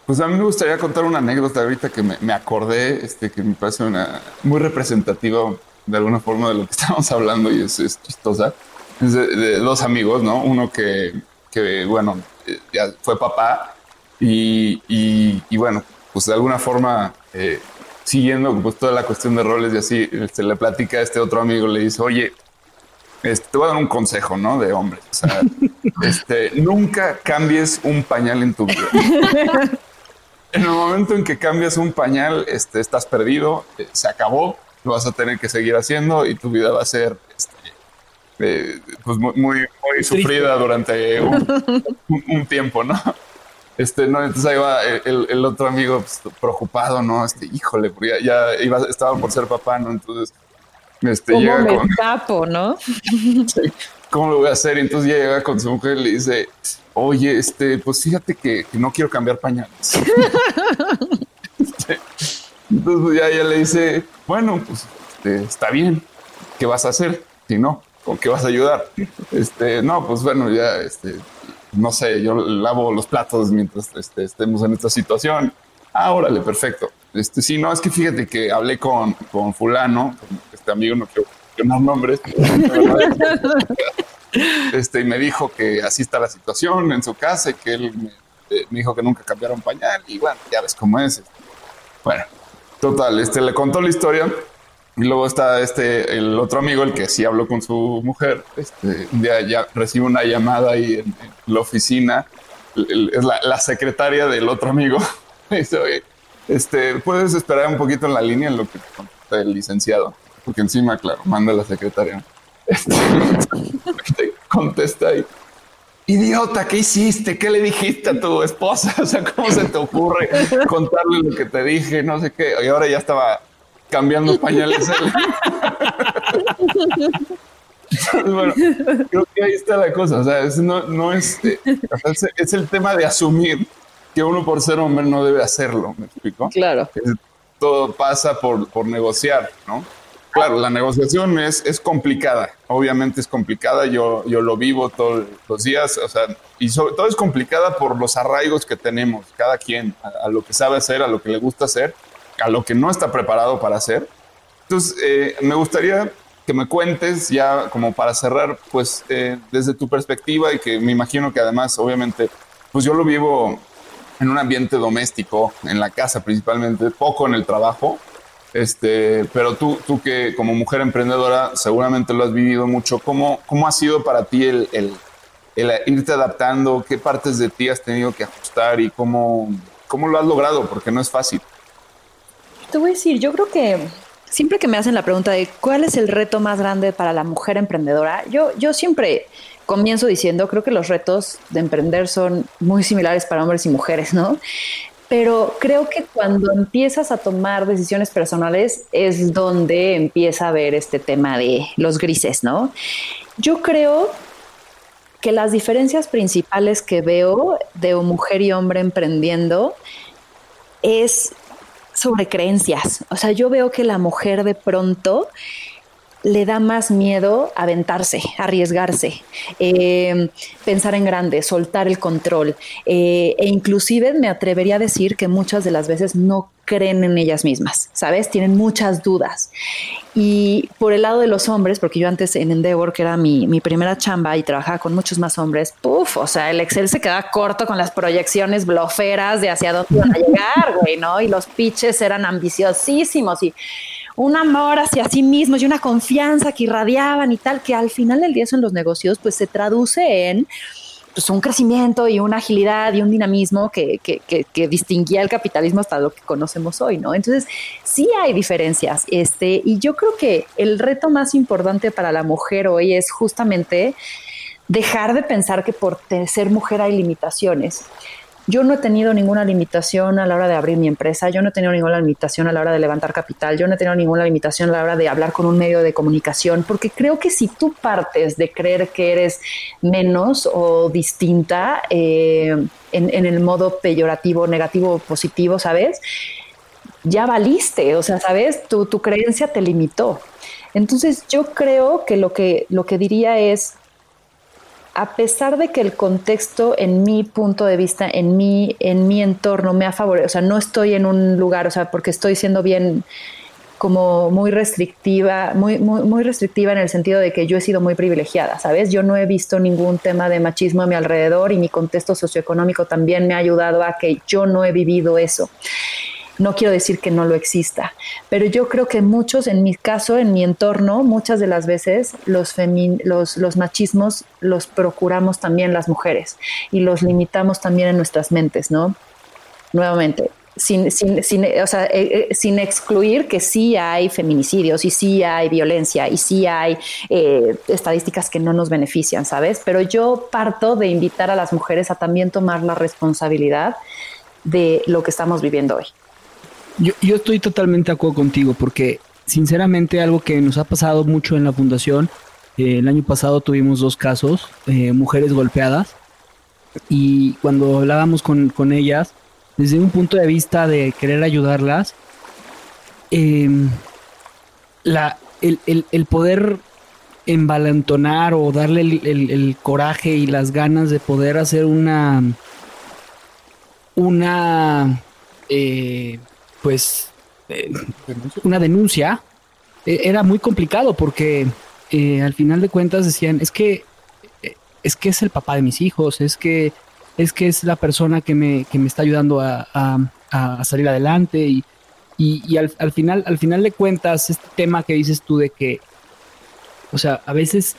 [SPEAKER 1] Pues a mí me gustaría contar una anécdota ahorita que me, acordé, este, que me parece una, muy representativa de alguna forma de lo que estamos hablando y es, chistosa. Es de, dos amigos, ¿no? Uno que, que bueno, eh, ya fue papá y, y, bueno, pues de alguna forma eh, siguiendo pues toda la cuestión de roles y así, se este, le platica a este otro amigo, le dice, oye, este, te voy a dar un consejo, ¿no? De hombres. O sea, este, nunca cambies un pañal en tu vida. en el momento en que cambias un pañal, este, estás perdido, eh, se acabó, lo vas a tener que seguir haciendo y tu vida va a ser este, eh, pues muy, muy, sufrida durante un, tiempo, ¿no? Este, no, entonces ahí va el, otro amigo pues, preocupado, ¿no? Este, híjole, ya, ya iba, estaba por ser papá, ¿no? Entonces
[SPEAKER 2] este, ¿Cómo me con... no?
[SPEAKER 1] ¿Cómo lo voy a hacer? Entonces ya llega con su mujer y le dice, oye, este, pues fíjate que, no quiero cambiar pañales. Este, entonces pues, ya ella le dice, bueno, pues este, está bien, ¿qué vas a hacer? Si no, ¿con qué vas a ayudar? Este, no, pues bueno, ya, este, no sé, yo lavo los platos mientras este, estemos en esta situación. Ah, órale, perfecto. Este, sí, no, es que fíjate que hablé con, con fulano, este amigo, no quiero mencionar nombres, este, y me dijo que así está la situación en su casa y que él eh, me, dijo que nunca cambiaron pañal y bueno, ya ves cómo es. Bueno, total, este, le contó la historia y luego está este, el otro amigo, el que sí habló con su mujer, este, un día ya recibe una llamada ahí en, la oficina, es la, la, secretaria del otro amigo, dice, oye, este, puedes esperar un poquito en la línea en lo que el licenciado, porque encima, claro, manda la secretaria. Este, contesta ahí. Idiota, ¿qué hiciste? ¿Qué le dijiste a tu esposa? O sea, ¿cómo se te ocurre contarle lo que te dije? No sé qué. Y ahora ya estaba cambiando pañales. bueno, creo que ahí está la cosa. O sea, no, no es, eh, es el tema de asumir que uno por ser hombre no debe hacerlo, ¿me explico?
[SPEAKER 2] Claro.
[SPEAKER 1] todo pasa por, por negociar, ¿no? Claro, la negociación es, es complicada, obviamente es complicada, yo, yo lo vivo todos los días, o sea, y sobre todo es complicada por los arraigos que tenemos, cada quien, a, lo que sabe hacer, a lo que le gusta hacer, a lo que no está preparado para hacer. Entonces, eh, me gustaría que me cuentes ya como para cerrar, pues eh, desde tu perspectiva y que me imagino que además, obviamente, pues yo lo vivo en un ambiente doméstico, en la casa principalmente, poco en el trabajo. Este, pero tú, tú que como mujer emprendedora seguramente lo has vivido mucho, ¿cómo, cómo ha sido para ti el, irte adaptando? ¿Qué partes de ti has tenido que ajustar y cómo, cómo lo has logrado? Porque no es fácil.
[SPEAKER 2] Te voy a decir, yo creo que siempre que me hacen la pregunta de cuál es el reto más grande para la mujer emprendedora, yo, yo siempre comienzo diciendo, creo que los retos de emprender son muy similares para hombres y mujeres, ¿no? Pero creo que cuando empiezas a tomar decisiones personales es donde empieza a ver este tema de los grises, ¿no? Yo creo que las diferencias principales que veo de mujer y hombre emprendiendo es sobre creencias. O sea, yo veo que la mujer de pronto le da más miedo aventarse, arriesgarse, eh, pensar en grande, soltar el control. Eh, e inclusive me atrevería a decir que muchas de las veces no creen en ellas mismas, ¿sabes? Tienen muchas dudas. Y por el lado de los hombres, porque yo antes en Endeavor, que era mi, mi primera chamba y trabajaba con muchos más hombres, puff, o sea, el Excel se queda corto con las proyecciones bloferas de hacia dónde iban a llegar, güey, ¿no? Y los pitches eran ambiciosísimos y un amor hacia sí mismos y una confianza que irradiaban y tal, que al final del día eso en los negocios pues se traduce en pues, un crecimiento y una agilidad y un dinamismo que, que, distinguía el capitalismo hasta lo que conocemos hoy, ¿no? Entonces, sí hay diferencias, este, y yo creo que el reto más importante para la mujer hoy es justamente dejar de pensar que por ser mujer hay limitaciones. Yo no he tenido ninguna limitación a la hora de abrir mi empresa, yo no he tenido ninguna limitación a la hora de levantar capital, yo no he tenido ninguna limitación a la hora de hablar con un medio de comunicación, porque creo que si tú partes de creer que eres menos o distinta eh, en, el modo peyorativo, negativo o positivo, ¿sabes? Ya valiste, o sea, ¿sabes? Tu, tu creencia te limitó. Entonces yo creo que lo que, lo que diría es, a pesar de que el contexto en mi punto de vista, en mi, en mi entorno me ha favorecido, o sea, no estoy en un lugar, o sea, porque estoy siendo bien como muy restrictiva, muy, muy, muy restrictiva en el sentido de que yo he sido muy privilegiada, ¿sabes? Yo no he visto ningún tema de machismo a mi alrededor y mi contexto socioeconómico también me ha ayudado a que yo no he vivido eso. No quiero decir que no lo exista, pero yo creo que muchos, en mi caso, en mi entorno, muchas de las veces los, los, los machismos los procuramos también las mujeres y los limitamos también en nuestras mentes, ¿no? Nuevamente, sin, sin, sin, o sea, eh, eh, sin excluir que sí hay feminicidios y sí hay violencia y sí hay eh, estadísticas que no nos benefician, ¿sabes? Pero yo parto de invitar a las mujeres a también tomar la responsabilidad de lo que estamos viviendo hoy.
[SPEAKER 3] Yo, yo estoy totalmente de acuerdo contigo porque sinceramente algo que nos ha pasado mucho en la fundación, el año pasado tuvimos dos casos, mujeres golpeadas, y cuando hablábamos con, con ellas, desde un punto de vista de querer ayudarlas, em, la, el, poder envalentonar o darle el, coraje y las ganas de poder hacer una una eh, pues eh, una denuncia e, era muy complicado porque eh, al final de cuentas decían es que es que es el papá de mis hijos es que es que es la persona que me, que me está ayudando a, salir adelante y, y, al, al, final, al final de cuentas, este tema que dices tú de que, o sea, a veces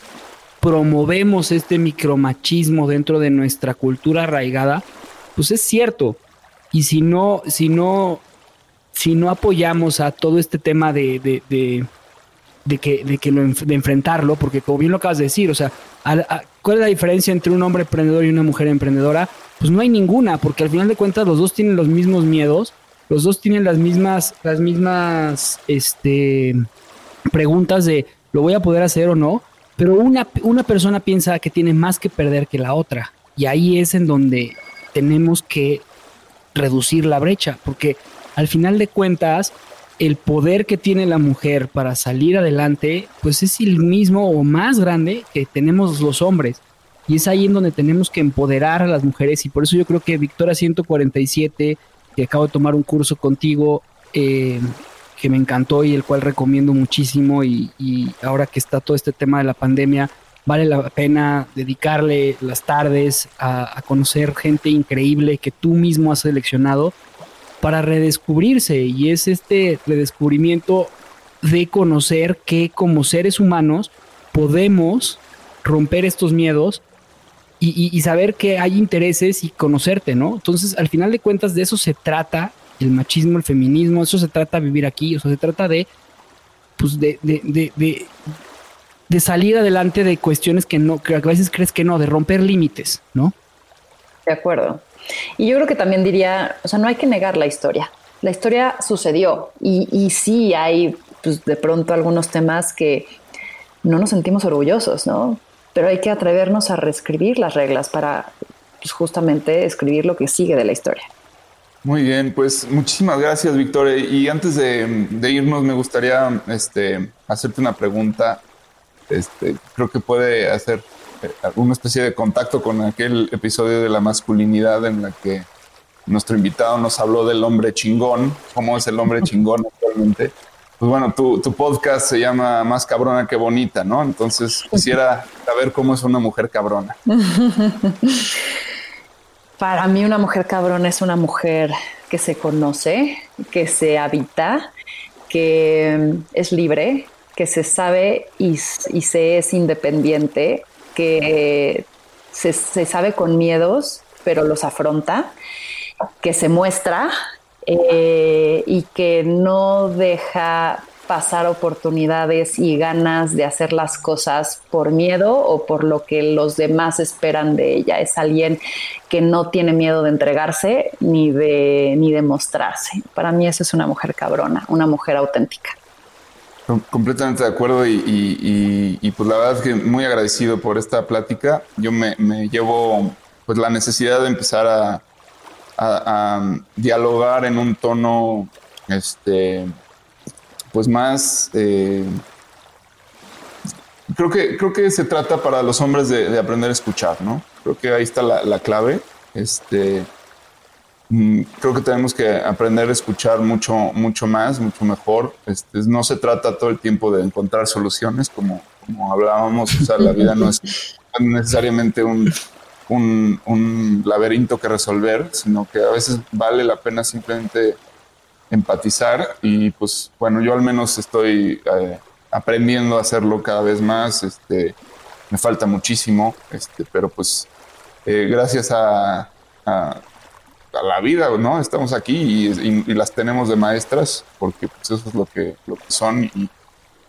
[SPEAKER 3] promovemos este micromachismo dentro de nuestra cultura arraigada, pues es cierto. Y si no, si no, si no apoyamos a todo este tema de, de, de, de que, de que de enfrentarlo, porque como bien lo acabas de decir, o sea, ¿Cuál es la diferencia entre un hombre emprendedor y una mujer emprendedora? Pues no hay ninguna, porque al final de cuentas los dos tienen los mismos miedos, los dos tienen las mismas, las mismas, este, preguntas de lo voy a poder hacer o no, pero una, una persona piensa que tiene más que perder que la otra, y ahí es en donde tenemos que reducir la brecha, porque al final de cuentas el poder que tiene la mujer para salir adelante, pues es el mismo o más grande que tenemos los hombres. Y es ahí en donde tenemos que empoderar a las mujeres y por eso yo creo que Victoria 147, que acabo de tomar un curso contigo, eh, que me encantó y el cual recomiendo muchísimo y, ahora que está todo este tema de la pandemia, vale la pena dedicarle las tardes a, a conocer gente increíble que tú mismo has seleccionado para redescubrirse y es este redescubrimiento de conocer que como seres humanos podemos romper estos miedos y, saber que hay intereses y conocerte, ¿no? Entonces, al final de cuentas, de eso se trata el machismo, el feminismo, eso se trata de vivir aquí, o sea, se trata de, pues, de, de, de, de salir adelante de cuestiones que no, que a veces crees que no, de romper límites, ¿no?
[SPEAKER 2] De acuerdo. Y yo creo que también diría, o sea, no hay que negar la historia. La historia sucedió y, y sí hay, pues de pronto algunos temas que no nos sentimos orgullosos, ¿no? Pero hay que atrevernos a reescribir las reglas para pues, justamente escribir lo que sigue de la historia.
[SPEAKER 1] Muy bien, pues muchísimas gracias, Victoria. Y antes de, irnos, me gustaría este, hacerte una pregunta. Este, creo que puede hacer alguna especie de contacto con aquel episodio de la masculinidad en la que nuestro invitado nos habló del hombre chingón, cómo es el hombre chingón actualmente. Pues bueno, tu, tu podcast se llama Más cabrona que bonita, ¿no? Entonces quisiera saber cómo es una mujer cabrona.
[SPEAKER 2] Para mí una mujer cabrona es una mujer que se conoce, que se habita, que es libre, que se sabe y, y se es independiente, que se, sabe con miedos, pero los afronta, que se muestra eh, y que no deja pasar oportunidades y ganas de hacer las cosas por miedo o por lo que los demás esperan de ella. Es alguien que no tiene miedo de entregarse ni de, ni de mostrarse. Para mí eso es una mujer cabrona, una mujer auténtica.
[SPEAKER 1] Completamente de acuerdo y, pues la verdad es que muy agradecido por esta plática. Yo me, llevo pues la necesidad de empezar a, dialogar en un tono este pues más eh, creo que creo que se trata para los hombres de, aprender a escuchar, ¿no? Creo que ahí está la, la clave. Este creo que tenemos que aprender a escuchar mucho, mucho más, mucho mejor. Este, no se trata todo el tiempo de encontrar soluciones, como, como hablábamos. O sea, la vida no es necesariamente un, un, laberinto que resolver, sino que a veces vale la pena simplemente empatizar y pues bueno, yo al menos estoy eh, aprendiendo a hacerlo cada vez más, este, me falta muchísimo, este, pero pues eh, gracias a, a, la vida, ¿no? Estamos aquí y, las tenemos de maestras porque pues eso es lo que, lo que son y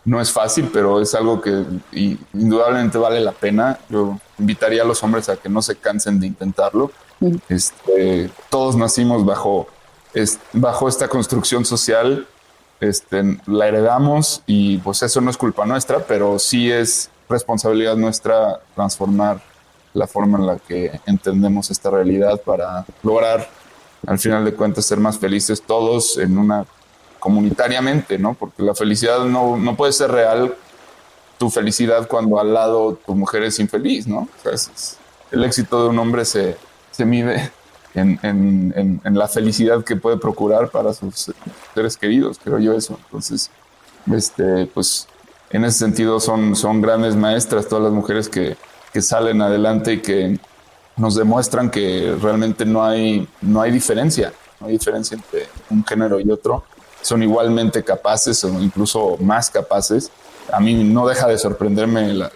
[SPEAKER 1] no es fácil, pero es algo que indudablemente vale la pena. Yo invitaría a los hombres a que no se cansen de intentarlo. Este, todos nacimos bajo, bajo esta construcción social, este, la heredamos y pues eso no es culpa nuestra, pero sí es responsabilidad nuestra transformar la forma en la que entendemos esta realidad para lograr, al final de cuentas, ser más felices todos en una comunitariamente, ¿no? Porque la felicidad no, no puede ser real tu felicidad cuando al lado tu mujer es infeliz, ¿no? el éxito de un hombre se, se mide en, en, en, la felicidad que puede procurar para sus seres queridos, creo yo eso. Entonces, este, pues en ese sentido son, son grandes maestras todas las mujeres que, que salen adelante y que nos demuestran que realmente no hay, no hay diferencia, no hay diferencia entre un género y otro son igualmente capaces o incluso más capaces. A mí no deja de sorprenderme la,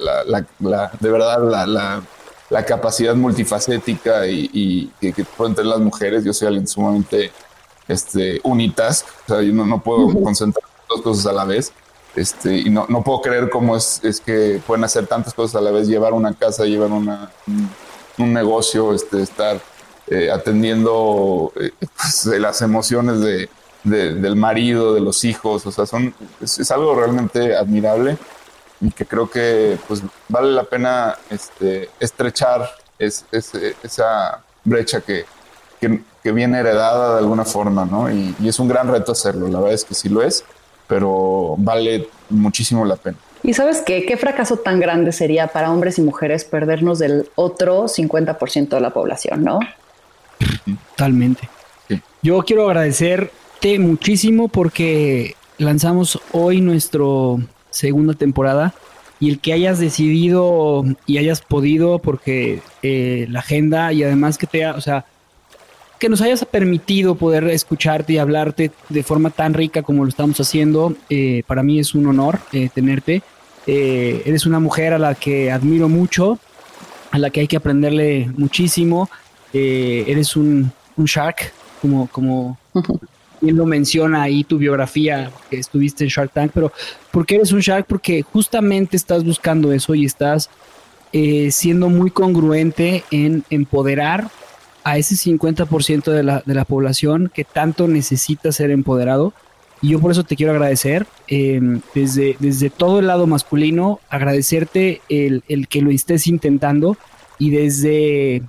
[SPEAKER 1] de verdad la, capacidad multifacética y, que, pueden tener las mujeres. Yo soy alguien sumamente este, unitask, o sea, yo no, puedo concentrar dos cosas a la vez. Este, y no, no puedo creer cómo es, que pueden hacer tantas cosas a la vez, llevar una casa, llevar una, un, negocio, este, estar eh, atendiendo eh, pues, las emociones de, del marido, de los hijos, o sea, son, es, algo realmente admirable y que creo que pues vale la pena este, estrechar esa brecha que, que, viene heredada de alguna forma, ¿no? Y, es un gran reto hacerlo, la verdad es que sí lo es, pero vale muchísimo la pena.
[SPEAKER 2] ¿Y sabes qué? ¿Qué fracaso tan grande sería para hombres y mujeres perdernos del otro 50% de la población, no?
[SPEAKER 3] Totalmente. Yo quiero agradecer muchísimo porque lanzamos hoy nuestro segunda temporada y el que hayas decidido y hayas podido porque eh, la agenda y además que te, o sea, que nos hayas permitido poder escucharte y hablarte de forma tan rica como lo estamos haciendo, eh, para mí es un honor eh, tenerte. eres una mujer a la que admiro mucho, a la que hay que aprenderle muchísimo. eres un, un shark, como, como bien lo menciona ahí tu biografía, que estuviste en Shark Tank, pero ¿por qué eres un Shark? Porque justamente estás buscando eso y estás eh, siendo muy congruente en empoderar a ese 50% de la, de la población que tanto necesita ser empoderado. Y yo por eso te quiero agradecer, em, desde, desde todo el lado masculino, agradecerte el, el que lo estés intentando y desde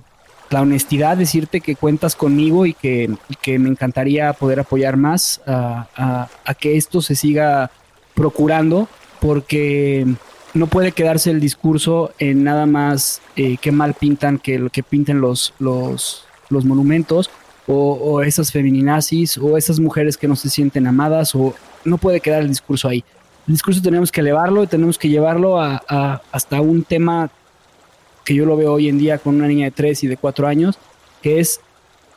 [SPEAKER 3] la honestidad, decirte que cuentas conmigo y que, me encantaría poder apoyar más a, que esto se siga procurando, porque no puede quedarse el discurso en nada más eh, que mal pintan que lo que pinten los, los, los monumentos o, o, esas feminazis o esas mujeres que no se sienten amadas o no puede quedar el discurso ahí. El discurso tenemos que elevarlo y tenemos que llevarlo a, hasta un tema que yo lo veo hoy en día con una niña de 3 y de 4 años, que es,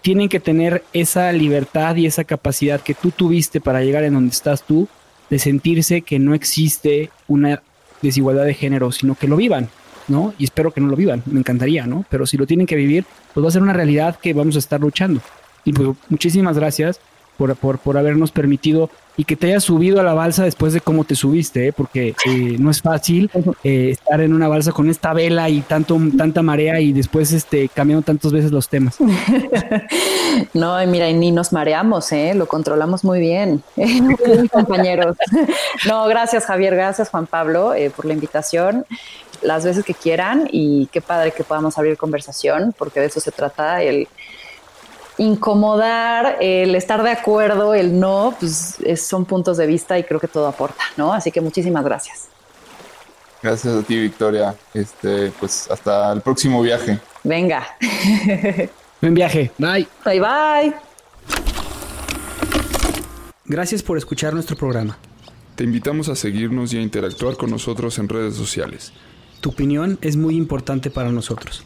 [SPEAKER 3] tienen que tener esa libertad y esa capacidad que tú tuviste para llegar en donde estás tú, de sentirse que no existe una desigualdad de género, sino que lo vivan, ¿no? Y espero que no lo vivan, me encantaría, ¿no? Pero si lo tienen que vivir, pues va a ser una realidad que vamos a estar luchando. Y pues muchísimas gracias por, por, por habernos permitido y que te hayas subido a la balsa después de cómo te subiste, ¿eh? porque eh, no es fácil eh, estar en una balsa con esta vela y tanto tanta marea y después este cambiando tantas veces los temas.
[SPEAKER 2] no, mira, ni nos mareamos, ¿eh? lo controlamos muy bien, compañeros. no, gracias Javier, gracias Juan Pablo por la invitación las veces que quieran y qué padre que podamos abrir conversación, porque de eso se trata el incomodar, el estar de acuerdo, el no, pues son puntos de vista y creo que todo aporta, ¿no? Así que muchísimas gracias.
[SPEAKER 1] Gracias a ti, Victoria. Este, pues hasta el próximo viaje.
[SPEAKER 2] Venga.
[SPEAKER 3] Buen viaje. Bye.
[SPEAKER 2] Bye bye.
[SPEAKER 3] Gracias por escuchar nuestro programa.
[SPEAKER 4] Te invitamos a seguirnos y a interactuar con nosotros en redes sociales.
[SPEAKER 3] Tu opinión es muy importante para nosotros.